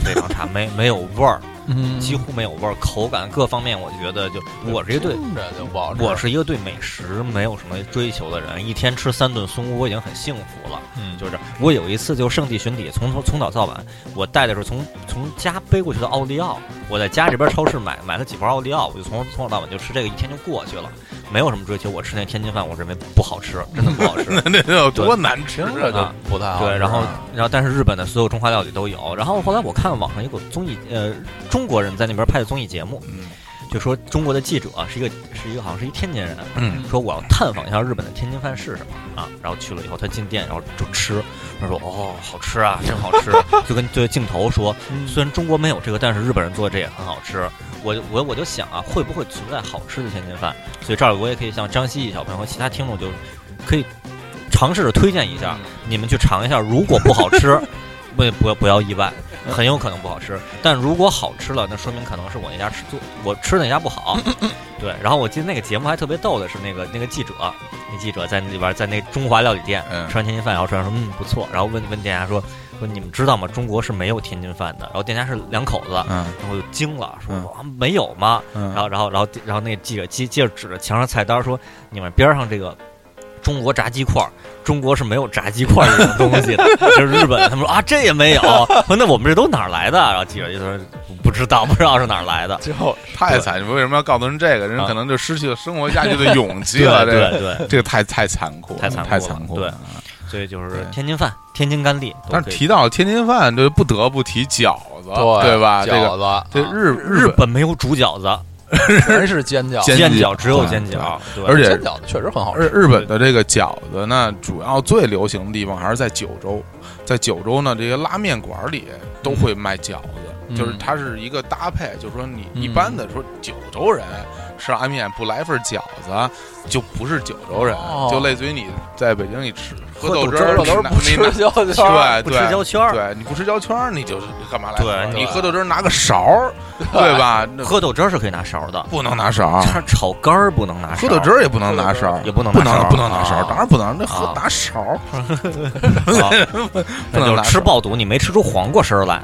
非常差，没没有味儿，嗯几乎没有味儿，口感各方面我觉得就我是一个对。听着就不好吃。我是一个对美食没有什么追求的人，一天吃三顿松屋我已经很幸福了。嗯，就是我有一次就圣地巡礼，从头从早到晚，我带的是从从家背过去的奥利奥，我在家这边超市买买了几包奥利奥，我就从从早到晚就吃这个，一天就过去了，没有什么追求。我吃那天津饭，我认为不好吃，真的不好吃。那 那有多难吃听着就啊！不太好。对，然后然后但是日本的所有中华料理都有。然后后来我看网上有个综艺，呃，中国人在那边拍的综艺节目，嗯就说中国的记者是一个是一个好像是一天津人，嗯说我要探访一下日本的天津饭是什么啊，然后去了以后他进店，然后就吃，他说哦，好吃啊，真好吃，就跟对镜头说，虽然中国没有这个，但是日本人做的这也很好吃。我我我就想啊，会不会存在好吃的天津饭？所以这儿我也可以向张希毅小朋友和其他听众就可以尝试着推荐一下，你们去尝一下。如果不好吃，不不不要意外，很有可能不好吃。但如果好吃了，那说明可能是我那家吃做我吃的那家不好。对，然后我记得那个节目还特别逗的是那个那个记者，那记者在那里边在那中华料理店嗯吃完天津饭，然后说嗯不错，然后问问店家说说你们知道吗？中国是没有天津饭的。然后店家是两口子，嗯然后就惊了，说嗯啊没有吗？嗯，然后，然后，然后，然后那个记者接接着指着墙上菜单说：“你们边上这个中国炸鸡块，中国是没有炸鸡块这种东西的，就是日本。”他们说啊，这也没有。那我们这都哪儿来的？然后记者就说不知道，不知道是哪儿来的。最后太惨！你为什么要告诉人这个？人啊可能就失去了生活下去的 勇气了。这个对对，这个太太残酷了，太残酷了太残酷对了。所以就是天津饭、天津干地但。是提到天津饭，就不得不提饺子，对吧？这饺子，这啊日日，本没有煮饺子，全是煎饺，煎煎饺饺只有煎饺，对，而且煎饺子确实很好吃。日日本的这个饺子呢，主要最流行的地方还是在九州，在九州呢，这些拉面馆里都会卖饺子，嗯。就是它是一个搭配，就是说你嗯。一般的说九州人吃拉面不来份饺子，就不是九州人，哦。就类似于你在北京你吃喝喝豆汁儿，豆汁儿这都是不吃焦圈对对吃焦圈儿，对，你不吃焦圈儿，你就是干嘛来？对你喝豆汁儿拿个勺儿，对。吧？那喝豆汁儿是可以拿勺的，不能拿勺儿，炒 炒肝儿不能拿勺，喝豆汁儿也不能拿勺儿，也不能不拿勺儿。能不能拿勺儿，啊。当然不能，那喝啊。拿勺儿，啊。不那就是能拿勺儿。吃爆肚，你没吃出黄瓜丝儿来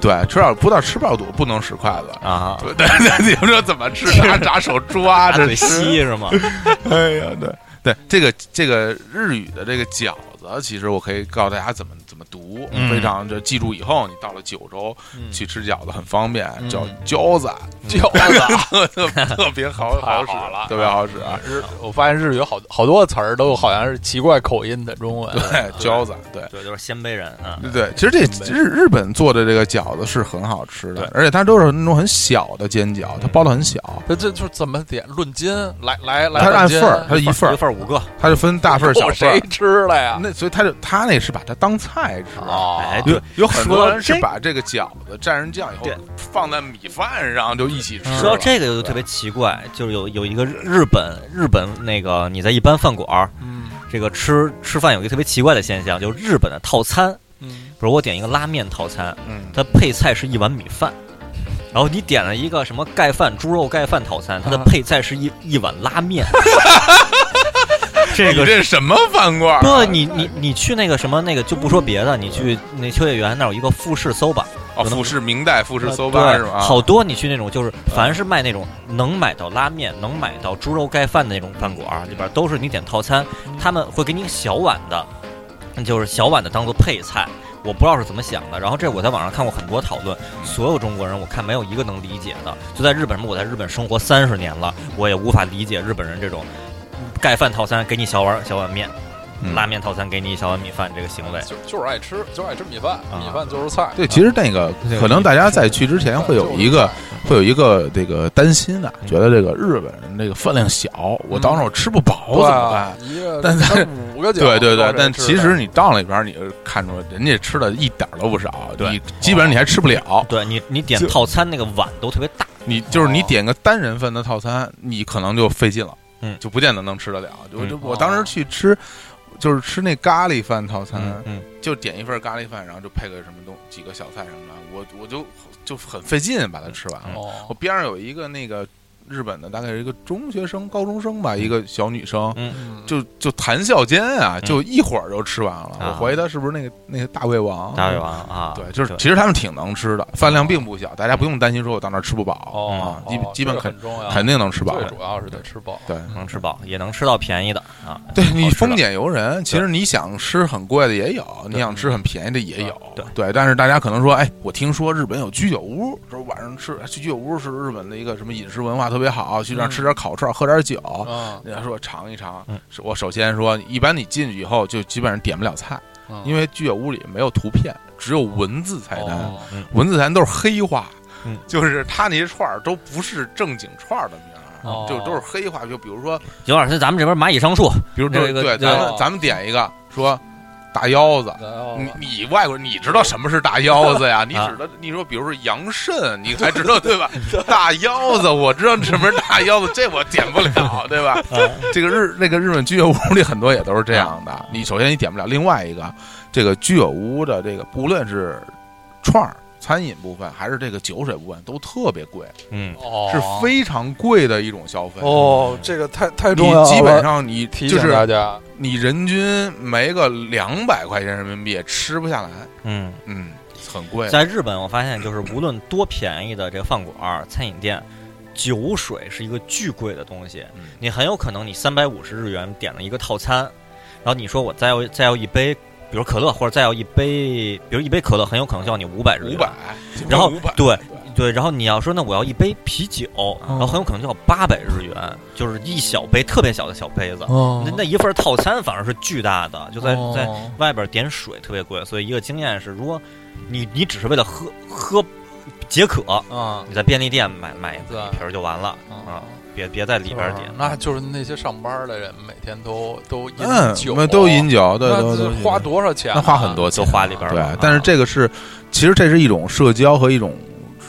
对，吃点葡萄吃爆肚不能使筷子。啊？对对对，你们说怎么吃？拿拿手抓 着吃。吸是吗？哎呀，对对，这个这个日语的这个饺子，其实我可以告诉大家怎么怎么读，嗯非常就记住以后，你到了九州去吃饺子很方便，嗯叫饺子，饺子。特特别好好使好了特别好使啊。日，我发现日语有好好多词儿都好像是奇怪口音的中文。对，饺子，对。对，就是鲜卑人啊。对对，其实这日日本做的这个饺子是很好吃的，而且它都是那种很小的煎饺，它包的很小，这这就是怎么点论斤来来来，它是按份儿，它一份儿一，份儿五个，它就分大份儿 小份谁儿。吃了呀？那所以他就他那是把它当菜吃。哦，哎，有对，有很多人是把这个饺子蘸上酱以后对放在米饭上就一起吃了。说到这个就特别奇怪，就是有有一个日本日本那个你在一般饭馆儿嗯这个吃吃饭有一个特别奇怪的现象，就是日本的套餐，嗯，比如我点一个拉面套餐，嗯，它配菜是一碗米饭。然后你点了一个什么盖饭猪肉盖饭套餐，它的啊配菜是一一碗拉面。这个这什么饭馆啊？不，你你你去那个什么那个就不说别的，你去那秋叶原那儿有一个富士搜吧，哦，富士明代富士搜对吧是吧？好多你去那种就是凡是卖那种能买到拉面、能买到猪肉盖饭的那种饭馆儿里边儿，都是你点套餐，他们会给你小碗的，就是小碗的当做配菜。我不知道是怎么想的，然后这我在网上看过很多讨论，所有中国人我看没有一个能理解的。就在日本，我在日本生活三十年了，我也无法理解日本人这种盖饭套餐给你小碗小碗面，嗯拉面套餐给你一小碗米饭这个行为。就就是爱吃，就爱吃米饭，啊米饭就是菜。对，其实那个可能大家在去之前会有一个会有一个这个担心啊，觉得这个日本人这个饭量小，我到时候吃不饱对怎么办啊？？一个但是五个对对对但其实你到那边，你就看出人家吃的一点儿都不少，对你基本上你还吃不了。对你，你点套餐那个碗都特别大，你就是你点个单人份的套餐，你可能就费劲了，嗯就不见得能吃得了。就嗯就我当时去吃，就是吃那咖喱饭套餐，嗯嗯，就点一份咖喱饭，然后就配个什么东几个小菜什么的，我我就就很费劲把它吃完了。我哦，边上有一个那个日本的，大概是一个中学生、高中生吧，一个小女生，嗯。就就谈笑间啊，就一会儿就吃完了。啊。我怀疑她是不是那个那个大胃王？大胃王啊，对，就是其实他们挺能吃的，饭量并不小，大家不用担心说我到那儿吃不饱。哦啊，，基基本肯很重要，肯定能吃饱。最。主要是得吃饱。对，能吃饱，也能吃到便宜的啊。对你丰俭由人，其实你想吃很贵的也有，你想吃很便宜的也有，对。对。但是大家可能说，哎，我听说日本有居酒屋，说晚上吃去居酒屋是日本的一个什么饮食文化特别好，去那儿吃点烤串，喝点酒。嗯，人家说尝一尝嗯，我首先说，一般你进去以后就基本上点不了菜，嗯因为居酒屋里没有图片，只有文字菜单。哦文字菜单都是黑话，嗯就是他那些串儿都不是正经串儿的名就都是黑话。就比如说，有点像咱们这边蚂蚁上树，比如这个对，咱们咱们点一个说大腰子。哦你你外国人，你知道什么是大腰子呀？你啊指的你说，比如说羊肾，你才知道对吧？大腰子，我知道什么是大腰子，这我点不了，对吧？这个日那个日本居酒屋里很多也都是这样的。你首先你点不了，另外一个，这个居酒屋的这个不论是串儿餐饮部分还是这个酒水部分都特别贵，嗯，哦是非常贵的一种消费。哦，这个太太重要了，你基本上你提醒就是大家，你人均没个两百块钱人民币也吃不下来，嗯，嗯，很贵。在日本我发现就是无论多便宜的这个饭馆儿、餐饮店，酒水是一个巨贵的东西嗯。你很有可能你三百五十日元点了一个套餐，然后你说我再要再要一杯，比如可乐或者再要一杯，比如一杯可乐，很有可能就要你五百日元。五百，然后，对对，然后你要说那我要一杯啤酒，然后很有可能就要八百日元，就是一小杯特别小的小杯子。哦。那那一份套餐反而是巨大的，就在哦。在外边点水特别贵，所以一个经验是，如果你你只是为了喝喝解渴，啊。你在便利店买买一瓶儿就完了啊。啊，别别在里边点。那就是那些上班的人每天都都饮嗯，酒，我们都饮酒，对那对对，花多少钱啊？那花很多钱，都花里边对了，但是这个是，其实这是一种社交和一种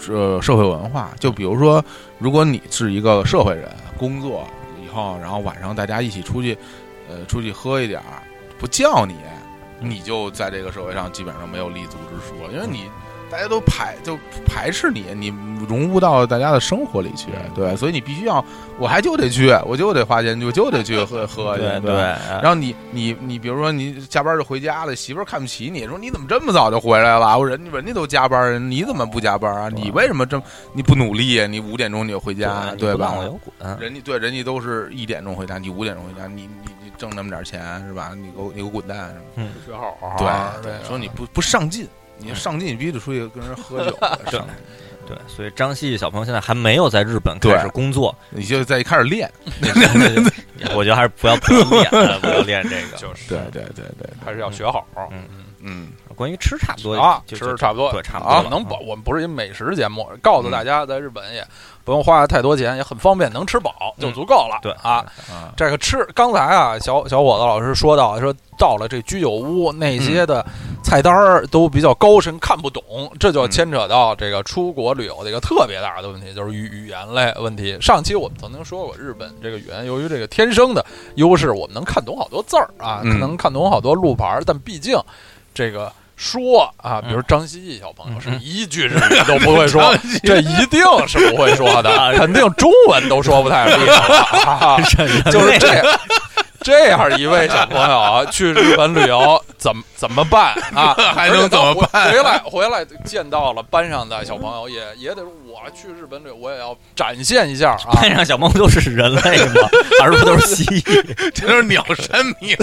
呃社会文化。就比如说，如果你是一个社会人，工作以后，然后晚上大家一起出去，呃，出去喝一点儿，不叫你，你就在这个社会上基本上没有立足之处了，因为你。大家都排就排斥你，你融入到大家的生活里去，对，所以你必须要，我还就得去，我就得花钱，我就得去喝喝去，对对对，然后你你你，比如说你下班就回家了，媳妇儿看不起你，说你怎么这么早就回来了？我人人家都加班，人你怎么不加班啊？你为什么这么你不努力？你五点钟你就回家，对吧。人家对人家都是一点钟回家，你五点钟回家，你你你挣那么点钱是吧？你给我你给我滚蛋！学好好对对，说你不不上进，你上进你必须得出去跟人喝酒，上对，所以张希小朋友现在还没有在日本开始工作，你就在一开始练。我觉得还是不要不要练，呃不要练这个。就是对对对对，还是要学好。嗯嗯，关于吃差不多啊，就吃差不多对，差不多能饱。我们不是一美食节目，告诉大家，在日本也不用花太多钱，也很方便，能吃饱就足够了。对啊，啊，这个吃，刚才啊，小小伙子老师说到，说到了这居酒屋那些的菜单儿都比较高深，看不懂，这就牵扯到这个出国旅游的一个特别大的问题，就是语语言类问题。上期我们曾经说过，日本这个语言由于这个天生的优势，我们能看懂好多字儿啊，嗯能看懂好多路牌儿，但毕竟这个。说啊，比如张希毅小朋友是嗯一句日语都不会说，这一定是不会说的，啊 肯定中文都说不太厉害了啊。就是这样，这样一位小朋友啊，去日本旅游怎么怎么办啊？还能怎么办回回来回来见到了班上的小朋友，也也得说我去日本旅，我也要展现一下啊。班上小朋友都是人类吗？还是不都是蜥蜴？这都是鸟山明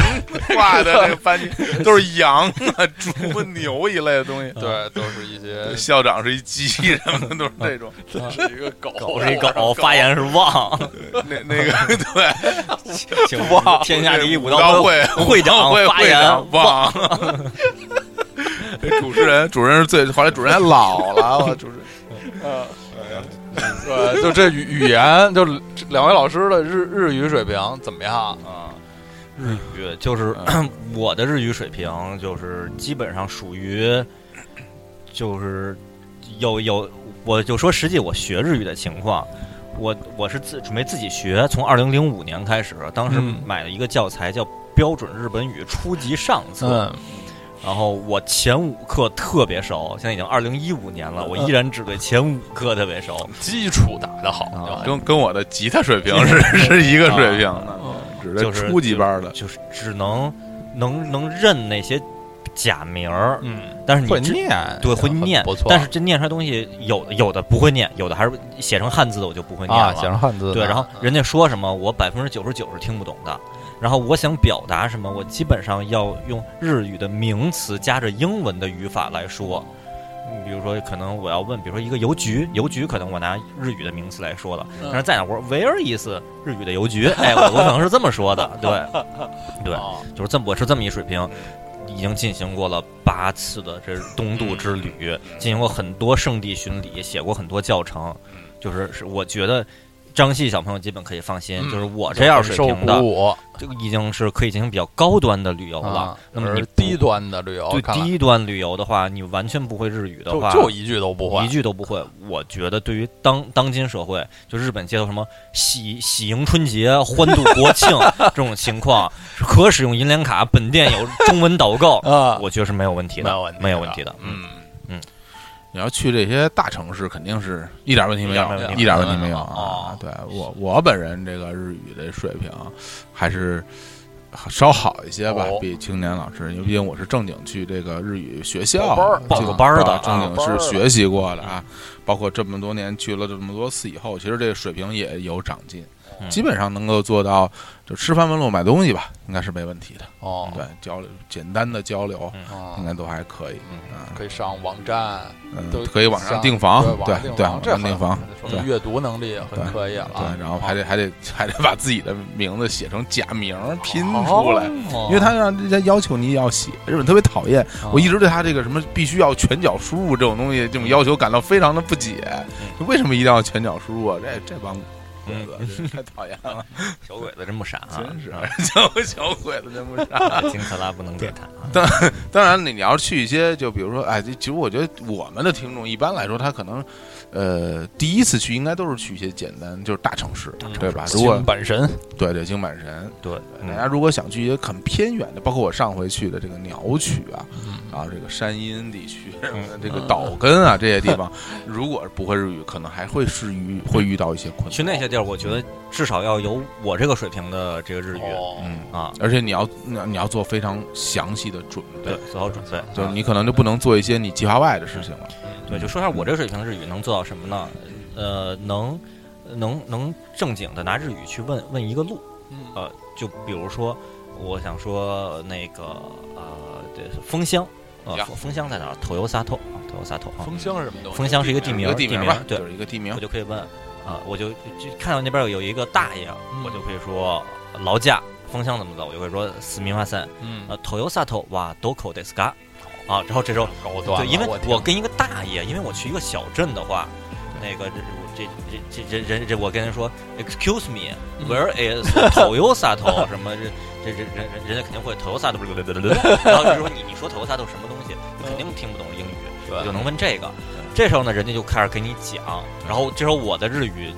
画的那个班级，都是羊啊、猪、牛一类的东西。对，都是一些校长是一鸡什么的，都是这种。是一个狗，狗是一狗，发言是旺，那那个对，请旺天下第一武道道会会长发言长汪。这主持人，主持人是最后来，主持人还老了，我主持人。对，就这语语言，就两位老师的日日语水平怎么样？啊，日语就是 我的日语水平，就是基本上属于，就是有有，我就说实际我学日语的情况，我我是自准备自己学，从二零零五年开始，当时嗯。买了一个教材叫《标准日本语初级上册》，嗯，然后我前五课特别熟，现在已经二零一五年了，我依然只对前五课特别熟。基础打得好，啊跟跟我的吉他水平是是一个水平的，只就是初级班的。就是只能能能认那些假名儿，嗯，但是你知会念，对会念，不错。但是这念出来东西有的有的不会念，有的还是写成汉字的我就不会念啊，了。写成汉字的，对，然后人家说什么，我百分之九十九是听不懂的。然后我想表达什么，我基本上要用日语的名词加着英文的语法来说。嗯比如说，可能我要问，比如说一个邮局，邮局可能我拿日语的名词来说了，嗯。但是在哪我说 where is 日语的邮局？哎，我我可能是这么说的，对，对，哦。就是这么我是这么一水平，已经进行过了八次的这东渡之旅，进行过很多圣地巡礼，写过很多教程，就是是我觉得张系小朋友基本可以放心，嗯就是我这样水平的，这个已经是可以进行比较高端的旅游了啊。那么你低端的旅游，对低端旅游的话，你完全不会日语的话，就就一句都不会一。句都不会。我觉得对于当当今社会，就日本街头什么喜喜迎春节、欢度国庆 这种情况，可使用银联卡，本店有中文导购，啊，我觉得是没有问题的，没有问题的没有问题的。嗯，嗯，你要去这些大城市，肯定是一点问题没有一点问题，没有哦啊！对我我本人这个日语的水平还是稍好一些吧哦，比青年老师，因为毕竟我是正经去这个日语学校报班儿进报过班的啊正经是学习过的啊，包括这么多年去了这么多次以后，其实这个水平也有长进，嗯基本上能够做到就吃饭问路买东西吧，应该是没问题的。哦，对，交流简单的交流啊应该都还可以。可以上网站，都嗯，可以网上订房，对对对，网上订房，阅读能力也很可以了啊。对，然后还得还得还得把自己的名字写成假名儿拼出来，哦因为他让人家要求你也要写，日本特别讨厌。哦我一直对他这个什么必须要全角输入这种东西这种要求感到非常的不解，就为什么一定要全角输入啊？这这帮鬼子真是太讨厌了，小鬼子真不傻啊，真是小小鬼子真不傻。金坷垃不能给他啊。当然，你你要是去一些，就比如说，哎，其实我觉得我们的听众一般来说，他可能，呃，第一次去应该都是去一些简单，就是大城市，对吧？如果京阪神。对对，京阪神，对，大家如果想去一些很偏远的，包括我上回去的这个鸟取啊，然后，这个山阴地区，这个岛根啊这些地方，如果不会日语，可能还会是遇会遇到一些困难。去那些地儿，我觉得至少要有我这个水平的这个日语。哦。嗯，啊，而且你要你要你要做非常详细的准备。对，，做好准备。就是你可能就不能做一些你计划外的事情了。对，就说下我这个水平日语能做到什么呢？呃，能能能正经的拿日语去问问一个路，嗯呃，就比如说，我想说那个呃，对，风箱，呃，呀封封箱在哪儿？头油萨头，头油萨头啊，封箱是什么东西？封箱是一个地名，地个地名吧，对就，是一个地名我。就可以问啊，我就就看到那边有有一个大爷，嗯我就可以说劳驾，封箱怎么走？我就会说斯密马森，嗯，呃，头油萨头哇都口 d 斯嘎，啊，然后这时候高端，对，因为天我跟一个大爷，因为我去一个小镇的话，那个这这这这这人这我跟人说，excuse me，where is Toyota 头什么这这这人人人家肯定会 Toyota 头，然后就说你你说 Toyota 头什么东西，你肯定听不懂英语，我就能问这个。这时候呢，人家就开始给你讲，然后这时候我的日语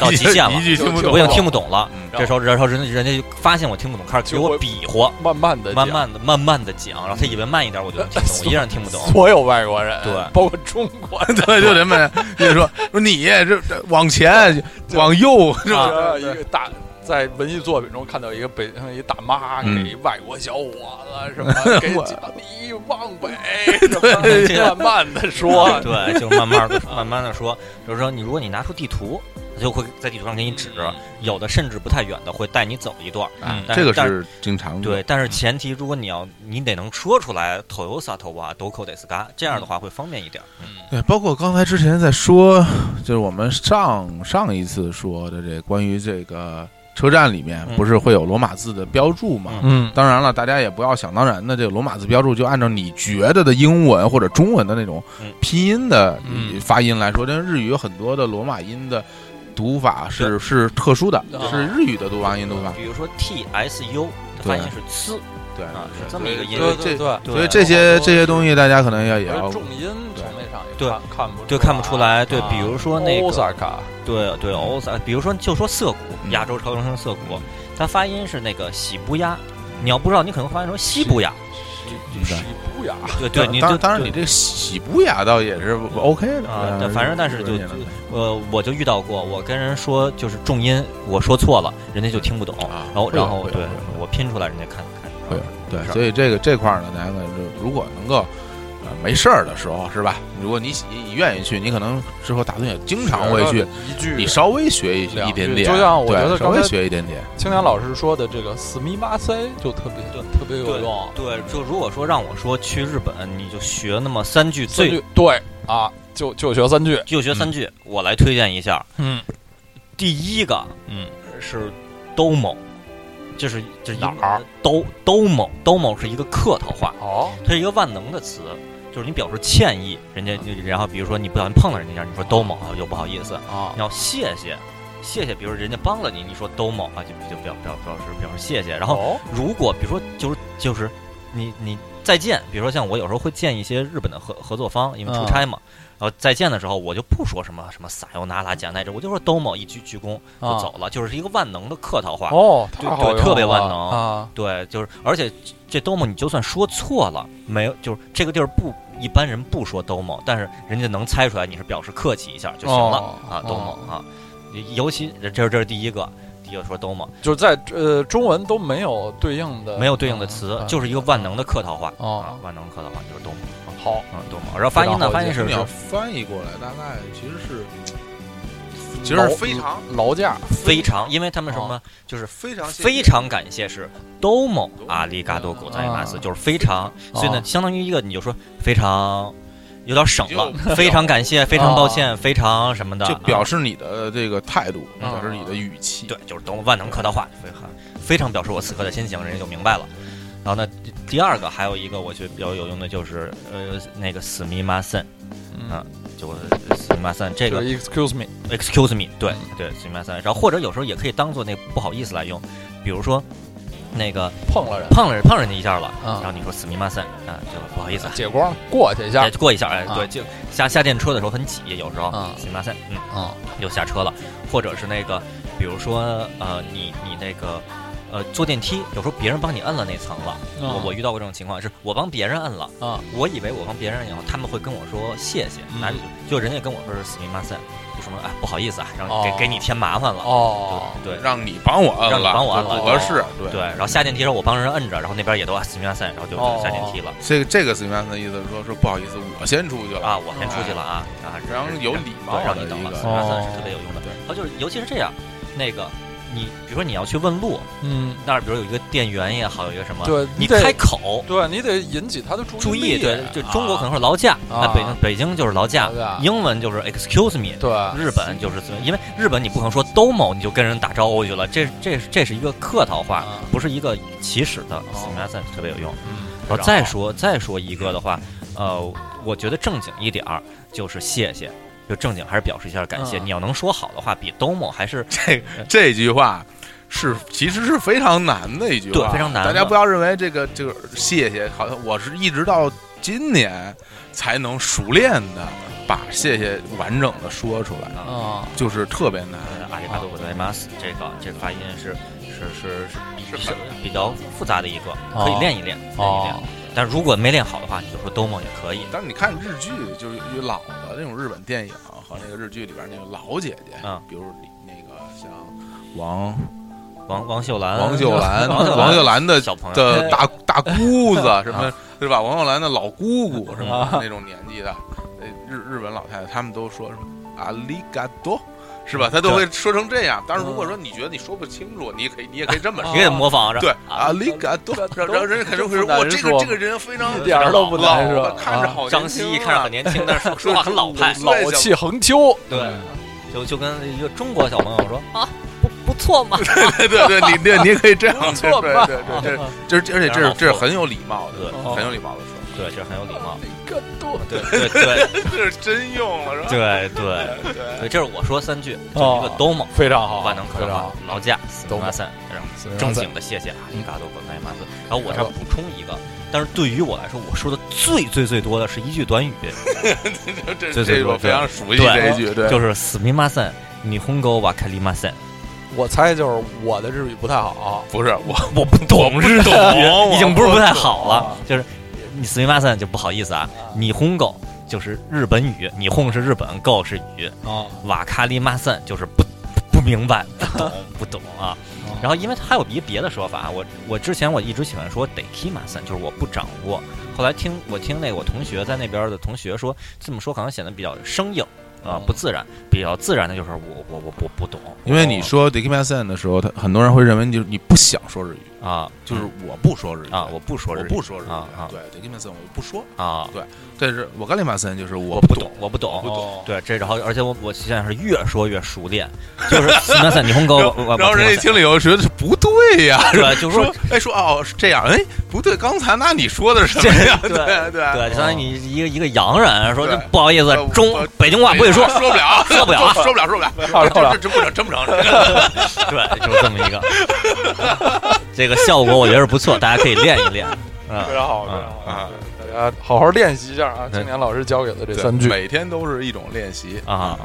到极限了 一，句听不懂，我已经听不懂了。嗯这时候，然后人家人家就发现我听不懂，开始给我比划，慢慢的慢慢的慢慢的讲，然后他以为慢一点我就能听懂，我依然听不懂。所有外国人，对包括中国人，对，就这么就是说说你这这往前往右是吧？啊，一个大在文艺作品中看到一个北京一大妈嗯给外国小伙子什么给我讲你往北什么，慢慢的说，对，就慢慢的慢慢的说，就是说你如果你拿出地图，他就会在地图上给你指，有的甚至不太远的会带你走一段。嗯但但这个是经常的对，但是前提如果你要你得能说出来 Toyota 头啊 Doko d e s 这样的话会方便一点。嗯对，包括刚才之前在说，就是我们上上一次说的这关于这个车站里面嗯不是会有罗马字的标注吗？嗯当然了，大家也不要想当然的，这个罗马字标注就按照你觉得的英文或者中文的那种嗯拼音的嗯发音来说，这日语有很多的罗马音的读法是是特殊的，啊。是日语的读法音读法。比如说 T S U 的发音是呲。对啊，是这么一个音。对这对对，所以这些这些东西大家可能要也要而重音从那上也对。看看不对，看不出来。对啊，比如说那欧个，萨卡，对对，欧萨，比如说就说涩谷，嗯。亚洲超声声涩谷，它发音是那个喜不压，你要不知道，你可能发音成西布亚。西布雅，对对，你就当当然，你这个喜不雅倒也是 OK 的。啊，反正但是就呃，我就遇到过，我跟人说就是重音，我说错了，人家就听不懂，啊然后然后对我拼出来，人家看看会对，所以这个这块儿呢，大家呢，就如果能够呃没事儿的时候，是吧？如果你你愿意去，你可能之后打算也经常会去，一句。你稍微学一一点点，就像我觉得稍微学一点点，青年老师说的这个斯密马塞就特别特别有用，对，就如果说让我说去日本，你就学那么三句最三句对啊，就就学三句，就学三句，我来推荐一下。嗯第一个嗯是 domo，这是就是哪儿都 domo domo 是一个客套话，哦它是一个万能的词，就是你表示歉意，人家就然后比如说你不小心碰了人家一下，你说 domo 啊就不好意思，啊你要谢谢，谢谢，比如人家帮了你，你说 domo 啊，就就表表表示表示谢谢。然后哦如果比如说就是就是你你再见，比如说像我有时候会见一些日本的合合作方，因为出差嘛，然后再见的时候我就不说什么什么撒由那拉讲那这，我就说 domo 一鞠鞠躬就啊走了，就是一个万能的客套话。哦，对对特别万能啊！对，就是而且这 domo 你就算说错了，没有就是这个地儿不一般人不说 domo，但是人家能猜出来你是表示客气一下就行了、哦啊哦。domo 啊，尤其这是这是第一个，第一个说 domo 就是在呃中文都没有对应的，没有对应的词，嗯就是一个万能的客套话、哦。啊，万能客套话就是 domo 啊好。嗯 domo，然后发音呢发音是你要是翻译过来，大概其实是，其实是非常劳驾非常，因为他们什么、就是非常非常感谢是 domo 阿里嘎多狗在马斯，啊就是非常，所以呢啊，相当于一个你就说非常有点省了，非常感谢，非常抱歉，非常什么的，就表啊示你的这个态度，嗯表示你的语气。对，就是懂万能客套话，非常非常表示我此刻的心情，人家就明白了。然后呢，第第二个还有一个我觉得比较有用的就是呃那个死密马森，嗯，就死密马森这个 excuse me，excuse me，对嗯。对马森，然后或者有时候也可以当做那个不好意思来用，比如说那个碰了人，碰了人碰人家一下了，嗯。然后你说死密马森啊，就不好意思啊。借光过去一下。哎，过一下，哎，啊对，就下下电车的时候很挤，有时候啊死密马森，嗯，啊又下车了，或者是那个，比如说呃，你你那个呃坐电梯，有时候别人帮你摁了那层了，嗯我我遇到过这种情况，是我帮别人摁了，啊我以为我帮别人摁以后，他们会跟我说谢谢，嗯就人家跟我说是死密马森，就什么哎不好意思啊，让哦给给你添麻烦了，哦，对。让你帮我摁让你，帮我摁了不合适。对对，然后下电梯的时候我帮人摁着，然后那边也都啊死密马森，然后就下电梯了这个这个 a n 的意思是说，说不好意思，我先出去了啊，我先出去了啊啊，然后有礼貌对，让你等了，死密马森是哦特别有用的。对然后就是尤其是这样，那个你比如说你要去问路，嗯，那儿比如有一个店员也好，有一个什么，对你开口对你得引起他的注注意，对，就中国可能是劳驾，啊那北京北京就是劳驾英文就是 excuse me。对，日本就是因为日本你不可能说 domo 你就跟人打招呼去了，这这这是一个客套话啊，不是一个起始的哦 s m a s 特别有用。嗯，然后再说再说一个的话，呃，我觉得正经一点儿就是谢谢，就正经还是表示一下感谢。嗯你要能说好的话，比 domo 还是这这句话是其实是非常难的一句话，对非常难的大家不要认为这个这个谢谢，好像我是一直到今年才能熟练的把谢谢完整的说出来，啊就是特别难。呃阿里巴多ございます这个这个发音是是是是比比较比较复杂的一个，可以练一练，练一练哦。 但如果没练好的话，你就说 domo 也可以。但是你看日剧，就是有老的那种日本电影和那个日剧里边那个老姐姐，嗯比如那个像王王王秀兰，王秀兰，王秀兰的小朋友的大大姑子 什么啊对吧？王秀兰的老姑姑什么啊那种年纪的，呃日日本老太太，他们都说什么阿里嘎多。是吧？他都会说成这样。但是，如果说你觉得你说不清楚，你也可以，你也可以这么说。你也模仿着。对，啊阿里嘎多，然后人家肯定会说，哇，这个这个人非常一点儿都不老难说看着啊好张希看着很年轻，但是说说话很 老派。老老气横秋，对，就就跟一个中国小朋友说啊，不不错嘛。对对对，你对你也可以这样，不错吧对对对，这这是而且这是这是很有礼貌的，对很有礼貌的说对，这很有礼貌。一个多对对对法，这是真用了是吧？对对对对，这是我说三句，就是一个 domo，非常好，万能客套话非常好，劳驾死 domo 马三，然后死马正三经的谢谢阿里嘎多ございます。然后我这儿补充一个，但是对于我来说，我说的最最最多的是一句短语，这对对对这我非常熟悉对这一句，对，就是死密马三，日本語わかりません。我猜就是我的日语不太好，不是我我不懂日懂语，已经不是不太我好了啊，就是 你斯密马森就不好意思啊，你轰狗就是日本语，你轰是日本，go 是语，哦。瓦卡里马森就是不不明白、不 懂、不懂啊。然后，因为它还有一别的说法，我我之前我一直喜欢说 deki 马森，就是我不掌握。后来听我听那个我同学在那边的同学说，这么说可能显得比较生硬啊，不自然。比较自然的就是我我我我不懂因为你说 d i k i m a s e n 的时候，他很多人会认为就是你不想说日语，啊，就是我不说日语啊，我不说日语我语，不说日语啊啊，对 d i k i m a s e n 我不说，啊，对但是我干里马森就是我我不懂，我不懂，不懂哦对，这然后而且我我现在是越说越熟练，就是死马三，你轰狗，然我后然后人家听了以后觉得是不对呀，是吧，就说说哎说哦是这样，哎不对，刚才那你说的是什么呀？对对对，对，相当于你一个一个洋人说不好意思呃，中北京话不会说说不了，说不了。说不了，说不了，说不了。这这真不成，真不成。这个 对，就是这么一个，这个效果我觉得是不错，大家可以练一练。啊非常好，非嗯常好啊，大家好好练习一下啊！青年老师教给的这三句，每天都是一种练习，啊，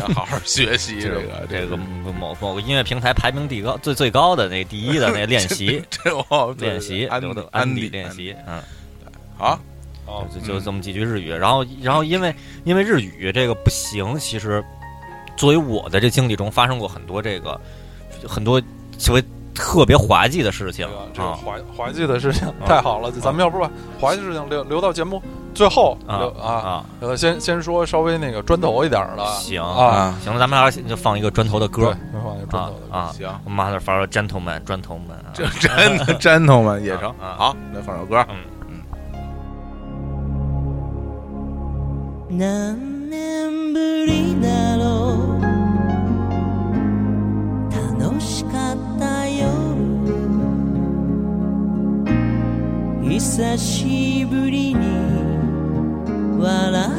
要好好学习这个这个。某某个音乐平台排名第高最最高的那第一的那练习这我练习，安迪练习，嗯。好，哦就就这么几句日语，然后然后因为因为日语这个不行，其实作为我的这经历中发生过很多这个很多所谓特别滑稽的事情这个滑滑稽的事情太好了，咱们要不把滑稽的事情留留到节目最后啊留啊，先先说稍微那个砖头一点的行啊，行了，咱们俩就放一个砖头的歌，放一个砖啊头的歌。啊行，，Motherfucker Gentleman 砖头们啊，这真真头们也成。啊好，来放首歌。何年ぶりだろう楽しかった夜久しぶりに笑っ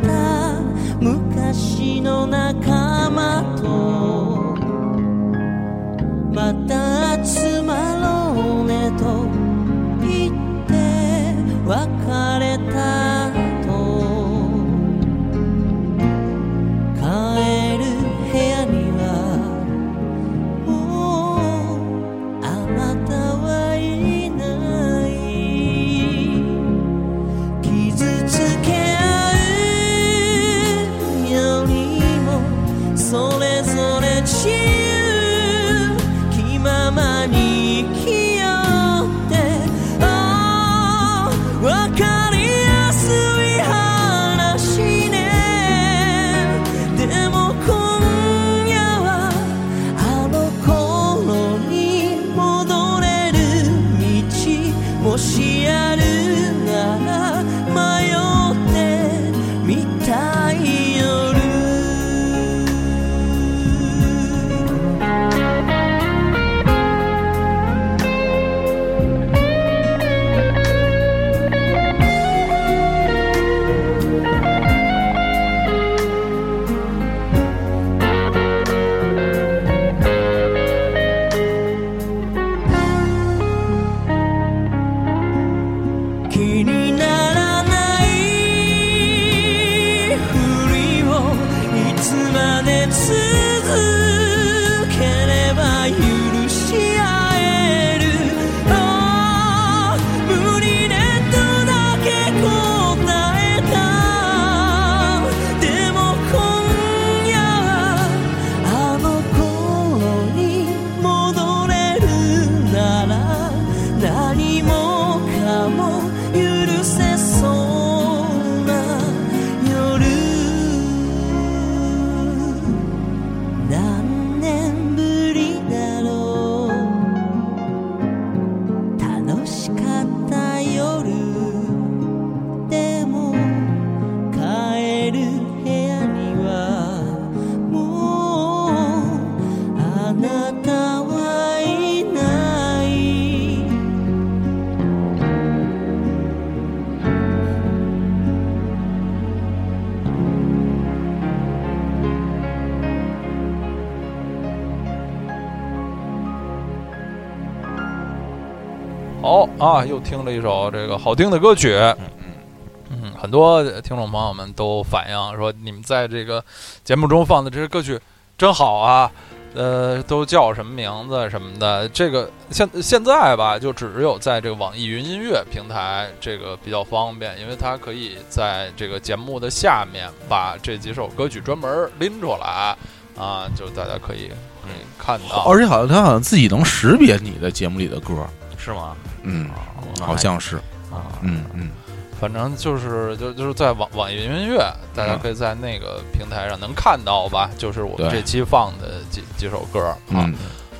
た昔の仲間とまた集まろうねと言って別れた I 一首这个好听的歌曲。嗯，很多听众朋友们都反映说，你们在这个节目中放的这些歌曲真好啊。呃，都叫什么名字什么的？这个现现在吧，就只有在这个网易云音乐平台这个比较方便，因为它可以在这个节目的下面把这几首歌曲专门拎出来啊，就大家可以可以看到。而且好像它好像自己能识别你的节目里的歌，是吗？嗯，那好像是，啊，嗯嗯，反正就是就就是在网网易云音乐，大家可以在那个平台上能看到吧？就是我们这期放的几几首歌啊，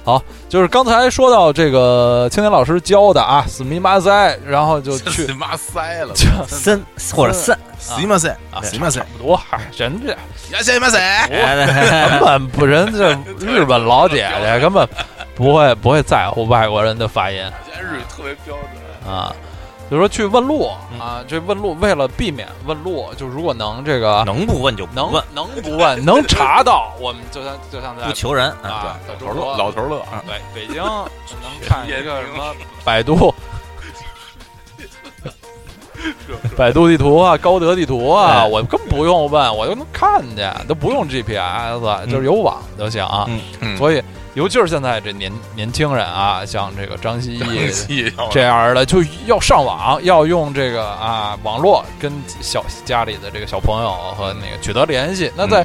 嗯，就是刚才说到这个青年老师教的啊，死密马塞，然后就 去他妈塞了，森或者森，死嘛塞，啊，死嘛塞差，不多，嗨，人这呀塞嘛塞，根本不人这日本老姐姐 根本不会不会在乎外国人的发音。日语特别标准，啊，就说去问路嗯啊，这问路为了避免问路，就如果能这个能不问就不能问，能不问，能查到，我们就像就像在不求人啊。啊，在中头乐老头乐，啊，对北京能看一个什么百度。百度地图啊，高德地图啊，我根本不用问，我就能看见，都不用 GPS，、就是有网就行。嗯嗯所以，尤其是现在这年年轻人啊，像这个张歆艺这样的，就要上网，要用这个啊网络跟小家里的这个小朋友和那个取得联系。那在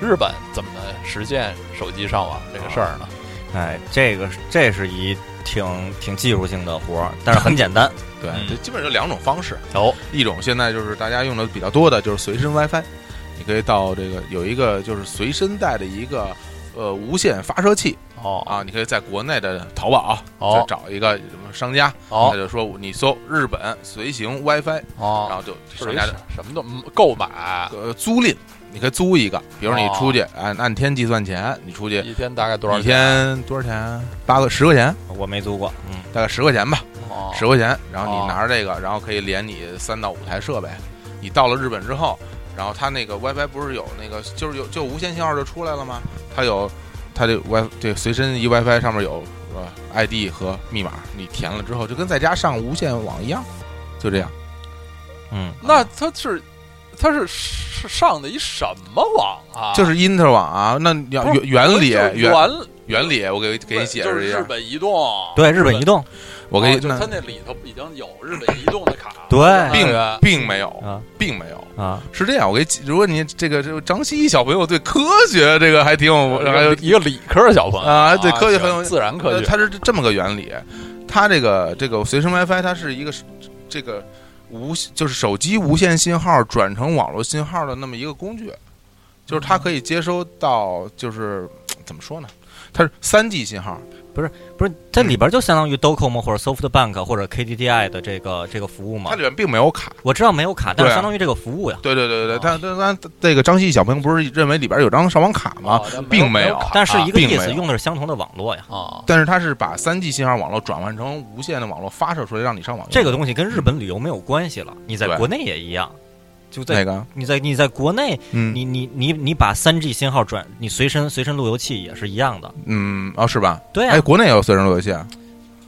日本怎么实现手机上网这个事儿呢？哎，这个这是一挺挺技术性的活儿，但是很简单。对嗯，这基本上就两种方式。哦，一种现在就是大家用的比较多的，就是随身 WiFi，你可以到这个有一个就是随身带的一个呃无线发射器。哦。啊，你可以在国内的淘宝哦。再找一个什么商家，他哦就说你搜日本随行 WiFi，哦。然哦，后就是商家一什什么都购买，呃租赁，你可以租一个，比如你哦出去按按天计算钱，你出去一天大概多少一？天多少钱？八个十块钱，我没租过，嗯，大概十块钱吧。哦。十块钱，然后哦。你拿着这个，然后可以连你三到五台设备。你到了日本之后，然后它那个 WiFi 不是有那个，就是有就无线信号就出来了吗？它有它这 Wi 这随身一 WiFi 上面有呃 ID 和密码，你填了之后就跟在家上无线网一样，就这样。嗯，那它是它是是上的一什么网啊？就是 Inter 网啊，那你要不是原原理就是原原原理，我给给你解就是日释一下。本移动，对，日本移动，我给你那哦就它那里头已经有日本移动的卡，对。并并没有啊，并没有。啊，是这样，我给你如果你这个这个张希小朋友对科学这个还挺有，还有一个理科小朋友。啊对科学很有自然科呃，学，它是这么个原理，它这个这个随身 WiFi 它是一个这个无就是手机无线信号转成网络信号的那么一个工具，就是它可以接收到就是怎么说呢？它是三 G 信号，不是不是，它里边就相当于 Docomo 或者 SoftBank 或者 KDDI 的这个这个服务嘛它里。面并没有卡。我知道没有卡，但是相当于这个服务呀。对对对对但但但这个张希小朋友不是认为里边有张上网卡吗？并没有卡但是一个意思，用的是相同的网络呀。啊，但是它是把三 G 信号网络转换成无线的网络发射出来，让你上网。这个东西跟日本旅游没有关系了，你在国内也一样，就在哪个？你在你在国内，嗯你你你你把三 G 信号转，你随身随身路由器也是一样的。嗯哦是吧？对啊哎，，国内也有随身路由器啊，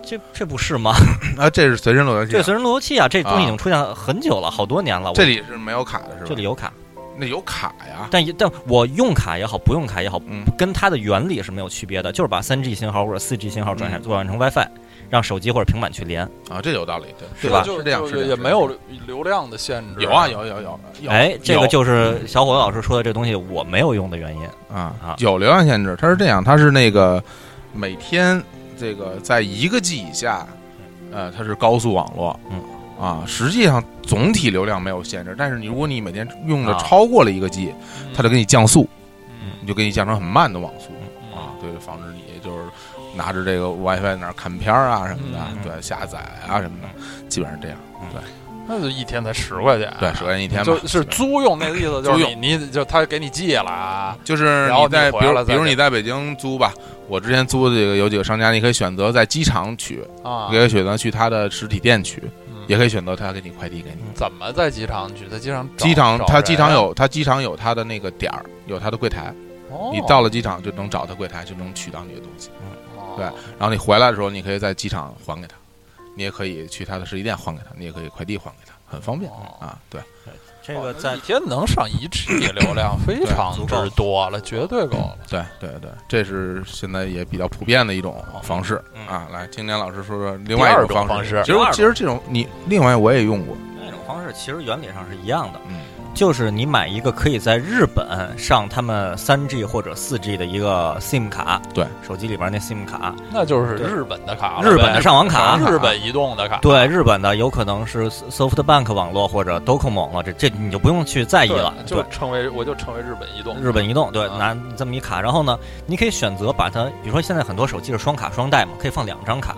这这不是吗？啊这是随身路由器啊，这随身路由器啊，这东西已啊经出现很久了，好多年了。这里是没有卡的是吧？这里有卡，那有卡呀。但但我用卡也好，不用卡也好，嗯跟它的原理是没有区别的，就是把三 G 信号或者四 G 信号转嗯转换成 WiFi，让手机或者平板去连。啊，这有道理，对，是吧就是这样，就是也没有流量的限制，有啊，有有有有。哎，这个就是小伙子老师说的这东西，我没有用的原因。啊啊，有流量限制。它是这样，它是那个每天这个在一个 G 以下，呃，它是高速网络，嗯啊，实际上总体流量没有限制，但是你如果你每天用的啊超过了一个 G，嗯，它就给你降速，嗯你就给你降成很慢的网速嗯啊，对，防止拿着这个 WiFi 在那儿看片儿啊什么的，嗯。对，下载啊什么的，基本上这样。对。那就一天才十块钱，对，十块钱一天吧，就是租用那个意思，就是你你就他给你寄了啊，就是然后你在比如比如你在北京租吧，我之前租的这个有几个商家，你可以选择在机场取，啊。也可以选择去他的实体店取，嗯。也可以选择他给你快递给你。怎么在机场取？在机场机场他机场有他机场有他的那个点儿，有他的柜台，哦。你到了机场就能找他柜台，就能取到你的东西。哦对然后你回来的时候，你可以在机场还给他，你也可以去他的实体店还给他，你也可以快递还给他，很方便哦啊。对，这个在一天能上一 G 流量，非常之多了，绝对够了。对对对，这是现在也比较普遍的一种方式嗯啊。来，青年老师说说另外一种种方式其实其实这种你另外我也用过，那种方式，其实原理上是一样的，嗯就是你买一个可以在日本上他们三 G 或者四 G 的一个 SIM 卡，对，手机里边那 SIM 卡，那就是日本的卡，日本的上网卡。日本移动的卡，对，日本的有可能是 SoftBank 网络或者 Docomo 了，这这你就不用去在意了，就。成为我就成为日本移动，日本移动对，啊。拿这么一卡，然后呢，你可以选择把它，比如说现在很多手机是双卡双待嘛，可以放两张卡，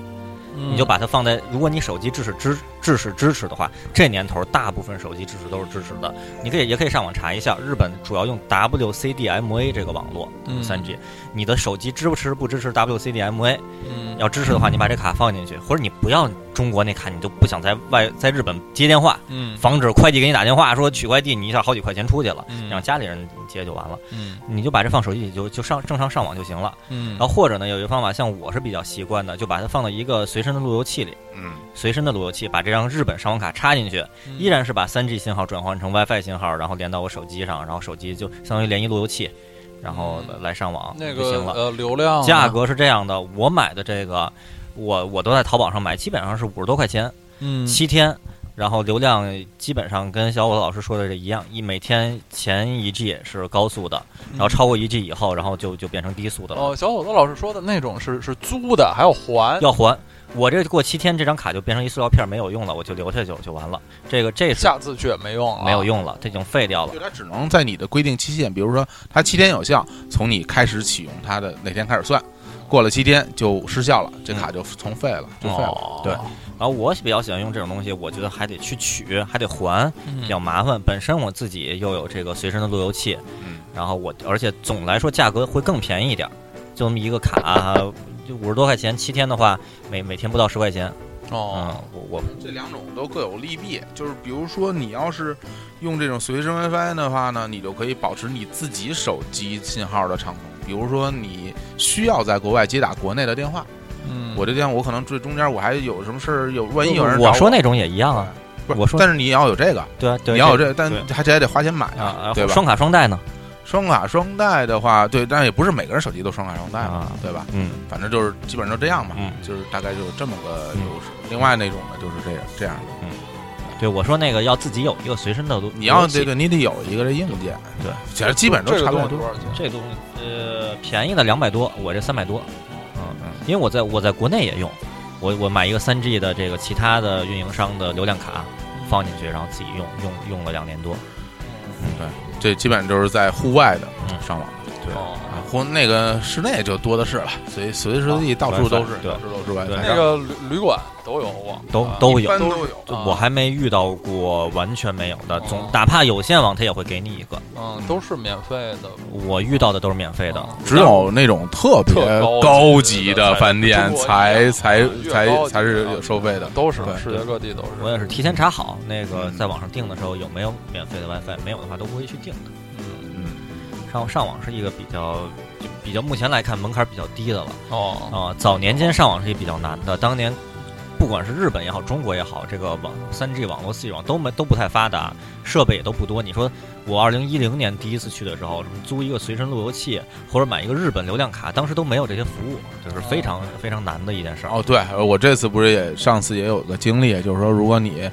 嗯。你就把它放在，如果你手机支持支制式支持的话，这年头大部分手机支持都是支持的。你可以也可以上网查一下，日本主要用 WCDMA 这个网络嗯。三 G，你的手机支不支不支持 WCDMA？嗯。要支持的话，你把这卡放进去，或者你不要中国那卡，你就不想在外在日本接电话，嗯。防止快递给你打电话说取快递，你一下好几块钱出去了，嗯。让家里人接就完了。嗯。你就把这放手机里就就上正常上网就行了。嗯。然后或者呢，有一个方法，像我是比较习惯的，就把它放到一个随身的路由器里，嗯，随身的路由器把这张日本上网卡插进去，嗯依然是把 3G 信号转换成 WiFi 信号，然后连到我手机上，然后手机就相当于连一路由器，然后来上网那就行了。个呃流量啊价格是这样的，我买的这个，我我都在淘宝上买，基本上是五十多块钱，嗯七天，然后流量基本上跟小伙子老师说的这一样，一每天前一 G 是高速的，然后超过一 G 以后，然后就就变成低速的了，哦，小伙子老师说的那种是是租的，还要还，要还。我这过七天，这张卡就变成一塑料片，没有用了，我就留下就就完了。这个这下次去也没用了，没有。用了，这已经废掉了就。它只能在你的规定期限，比如说它七天有效，从你开始启用它的那天开始算，过了七天就失效了，这卡就从废了，就废了。哦，对然后我比较喜欢用这种东西，我觉得还得去取，还得还，嗯比较麻烦。本身我自己又有这个随身的路由器，嗯，然后我而且总来说价格会更便宜一点儿，就这么一个卡，就五十多块钱，七天的话每每天不到十块钱。嗯哦，，我我这两种都各有利弊，就是比如说你要是用这种随身 WiFi 的话呢，你就可以保持你自己手机信号的畅通。比如说你需要在国外接打国内的电话，嗯，我这电话我可能最中间我还有什么事儿，有万一有人找我说那种也一样啊，不是我说但是你要有这个，对啊，对你要有这个，但对还这还得花钱买啊啊，对吧？双卡双待呢？双卡双待的话，对，但也不是每个人手机都双卡双待嘛，啊对吧？嗯，反正就是基本上就这样嘛，嗯。就是大概就有这么个优势。另外那种呢，就是这样这样的，对我说那个要自己有一个随身的路，你要这个你得有一个这硬件，对，其实基本上都这个差不多。东西多。少钱？这东西呃便宜的两百多，我这三百多，嗯嗯，因为我在我在国内也用，我我买一个三 G 的这个其他的运营商的流量卡放进去，然后自己用用用了两年多，这基本上就是在户外的嗯。上网，对哦啊，户那个室内就多的是了，随随时随地到处都是，对到处都是 WiFi。对那个旅旅馆都有网，都啊都有。都有。啊我还没遇到过完全没有的，总哦哪怕有线网，它也会给你一个。嗯，都是免费的，我遇到的都是免费的，只有那种特别高高级的饭店才才才才是有收费的。都是对世界各地都是。我也是提前查好那个嗯在网上订的时候有没有免费的 WiFi，没有的话都不会去订的。上上网是一个比较就比较目前来看门槛比较低的了哦，啊、早年间上网是一比较难的，当年不管是日本也好，中国也好，这个网三 G 网络、四 G 网都没都不太发达，设备也都不多。你说我二零一零年第一次去的时候，什么租一个随身路由器或者买一个日本流量卡，当时都没有这些服务，就是非常、非常难的一件事儿。哦，对，我这次不是也上次也有个经历，就是说，如果你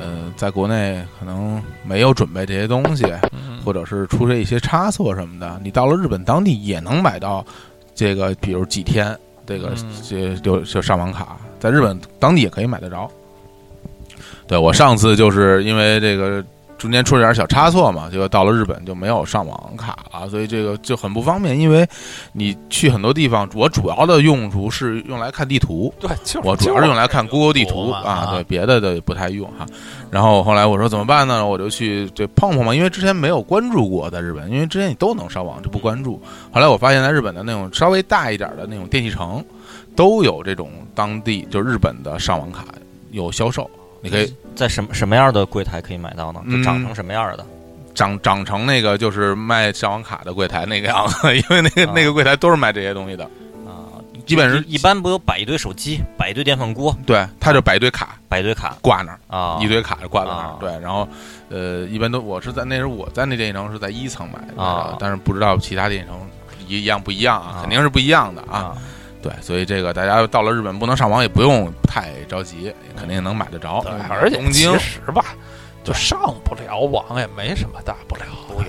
呃在国内可能没有准备这些东西，嗯或者是出现一些差错什么的，你到了日本当地也能买到这个，比如几天这个就就上网卡，在日本当地也可以买得着。对我上次就是因为这个中间出了点小差错嘛，结果到了日本就没有上网卡了，所以这个就很不方便。因为你去很多地方，我主要的用途是用来看地图，对，就是我主要是用来看 Google 地图啊，对，别的的不太用哈。然后后来我说怎么办呢？我就去这碰碰嘛，因为之前没有关注过在日本，因为之前你都能上网就不关注。后来我发现，在日本的那种稍微大一点的那种电器城，都有这种当地就日本的上网卡有销售，你可以在什么什么样的柜台可以买到呢？就长嗯成什么样的？长长成那个就是卖上网卡的柜台那个样子，因为那个啊。那个柜台都是卖这些东西的，啊，基本是一般不有摆一堆手机，摆一堆电饭锅，对，他就摆一堆卡摆一堆卡。挂那儿。啊，一堆卡就挂在那儿啊，对，然后，呃，一般都我是在那时候我在那电影城是在一层买的，啊。但是不知道其他电影城一样不一样啊，啊。肯定是不一样的啊，啊，对，所以这个大家到了日本不能上网也不用太着急，肯定能买得着，而且东京其实吧，就上不了网也没什么大不了，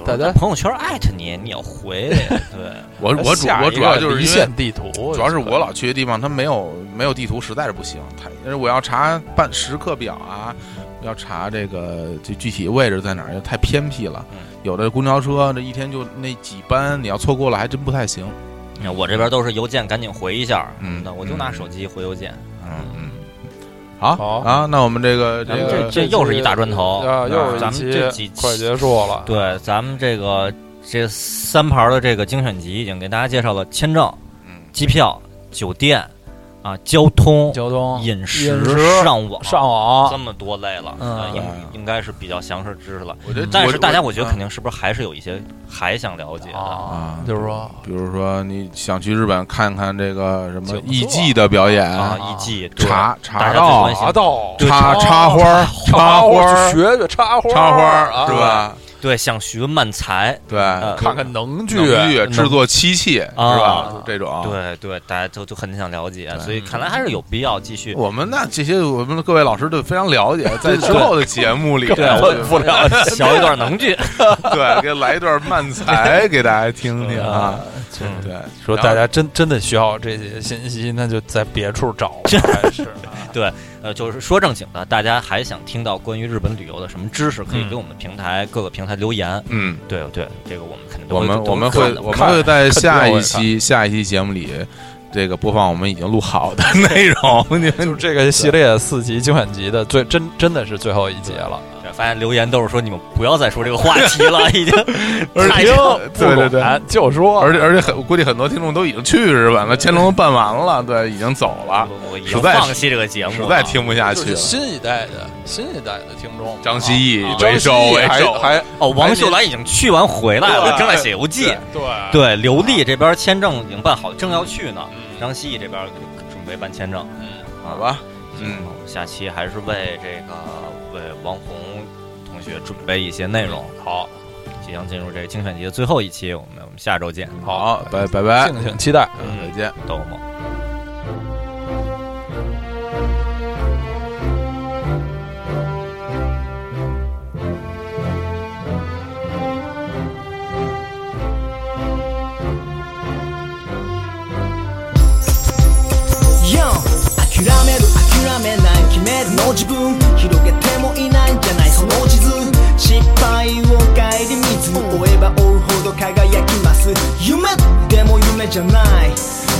大家朋友圈艾特你，你要回，对，我我主我主要就是因为线地图，主要是我老去的地方，它没有没有地图，实在是不行。太，因为我要查办时刻表啊，要查这个这具体位置在哪儿，太偏僻了。嗯有的公交车这一天就那几班，你要错过了还真不太行。你看我这边都是邮件，赶紧回一下，嗯那我就拿手机回邮件，嗯嗯。好好啊，那我们这个这咱们个这又是一大砖头啊，又是咱们这几期快结束了。对，咱们这个这三盘的这个精选集已经给大家介绍了签证、嗯机票、酒店啊、交通、交通饮食、饮食上网、上这，么多类了，嗯呃应应该是比较详实知识了。我觉得但是大家，我觉得嗯肯定是不是还是有一些还想了解的？啊，就是说比如说你想去日本看看这个什么艺伎的表演，啊，艺伎对茶大家最茶道茶道、插插花儿插花儿学学插花，插花是？吧？对，想学漫才，对，呃看看能剧，制作漆器是啊吧？就这种。对对，大家都都很想了解，所以看来还是有必要继续。我们那这些我们的各位老师都非常了解，在之后的节目里，对，我不了小 一段能剧，对，给来一段慢才给大家听听啊。嗯对，说大家真真的需要这些信息，那就在别处找吧，还是啊呃，就是说正经的，大家还想听到关于日本旅游的什么知识，可以嗯。给我们平台各个平台留言。嗯，对对，这个我们肯定都我会都们我们会我们会在下一期下一期节目里，这个播放我们已经录好的 内容，你们就是这个系列四集精选集的最真真的是最后一集了，对发现留言都是说你们不要再说这个话题了，已经而且太长。对对对，哎就说而且而且很，我估计很多听众都已经去日本了，乾隆都办完了，对，已经走了，我我已实在是经放弃这个节目了，实在听不下去了。新一代的新一代的听众，张希毅啊为首张希毅还为首还哦。王秀兰已经去完回来了，正在写游记。对对，刘丽这边签证已经办好，正要去呢。嗯张希毅这边准备办签证，嗯好吧，嗯，嗯我们下期还是为这个为王红同学准备一些内容。好，即将进入这个精选集的最后一期，我们我们下周见。好，拜拜拜，敬请期待。嗯，再见。都梦。 Yo 諦める諦めない決めるの自分広げてもいない んじゃないその地図失敗を帰り道に追えば追うほど輝きます。夢でも夢じゃない。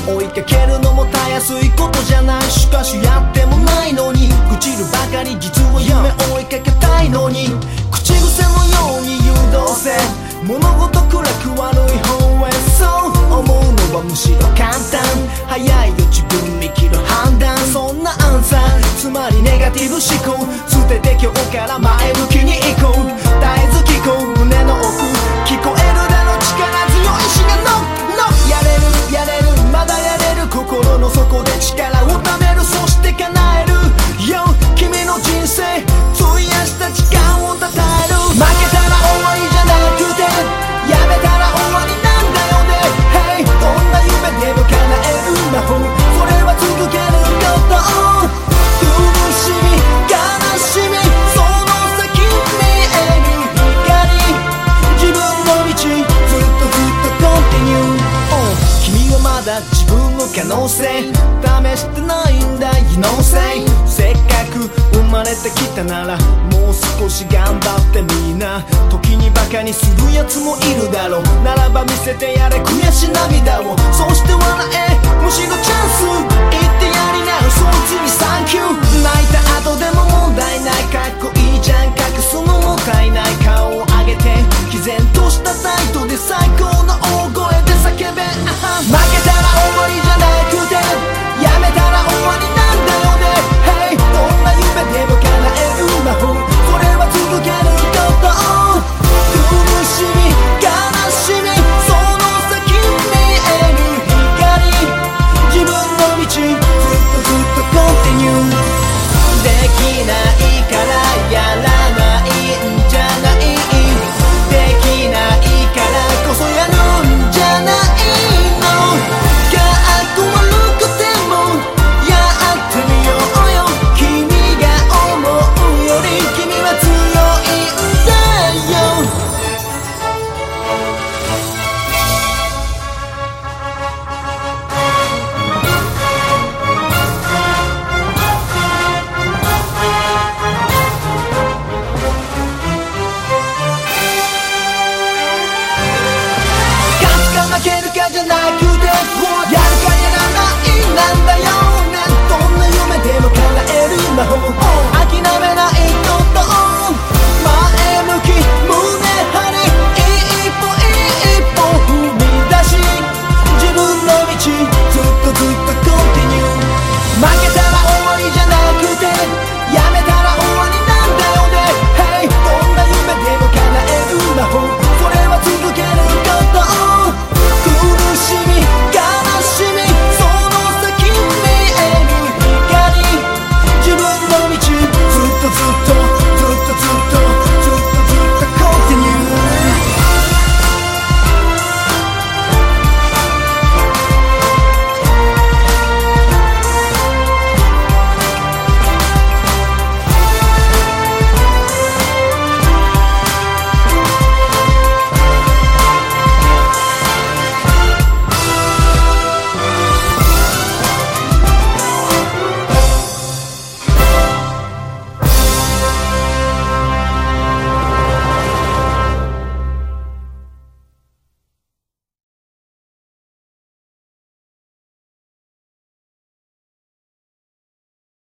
追いかけるのもたやすいことじゃない。しかしやってもないのに朽ちるばかり実は夢追いかけたいのに。口癖のように誘導せ。物事暗く悪い方そう思うのはむしろ簡単。早いよ自分に切る判断。そんなアンサー。つまりネガティブ思考。捨てて今日から前向きに行こう。絶えず聞こう。胸の奥。聞こえるだろ力強いしがノッノッやれるやれる。まだやれる。心の底で力をためる。そして叶える。Yo 君の人生。費やした時間をたたえる。負けた能性。試してないんだ技能性。せっかく生まれてきたならもう少し頑張ってみんな。時にバカにするやつもいるだろう。ならば見せてやれ悔し涙を。そして笑えむしろチャンス。言ってやりなよそいつにサンキュー。泣いた後でも問題ない。かっこいいじゃん隠すのもったいない。顔を上げて毅然とした態度でさ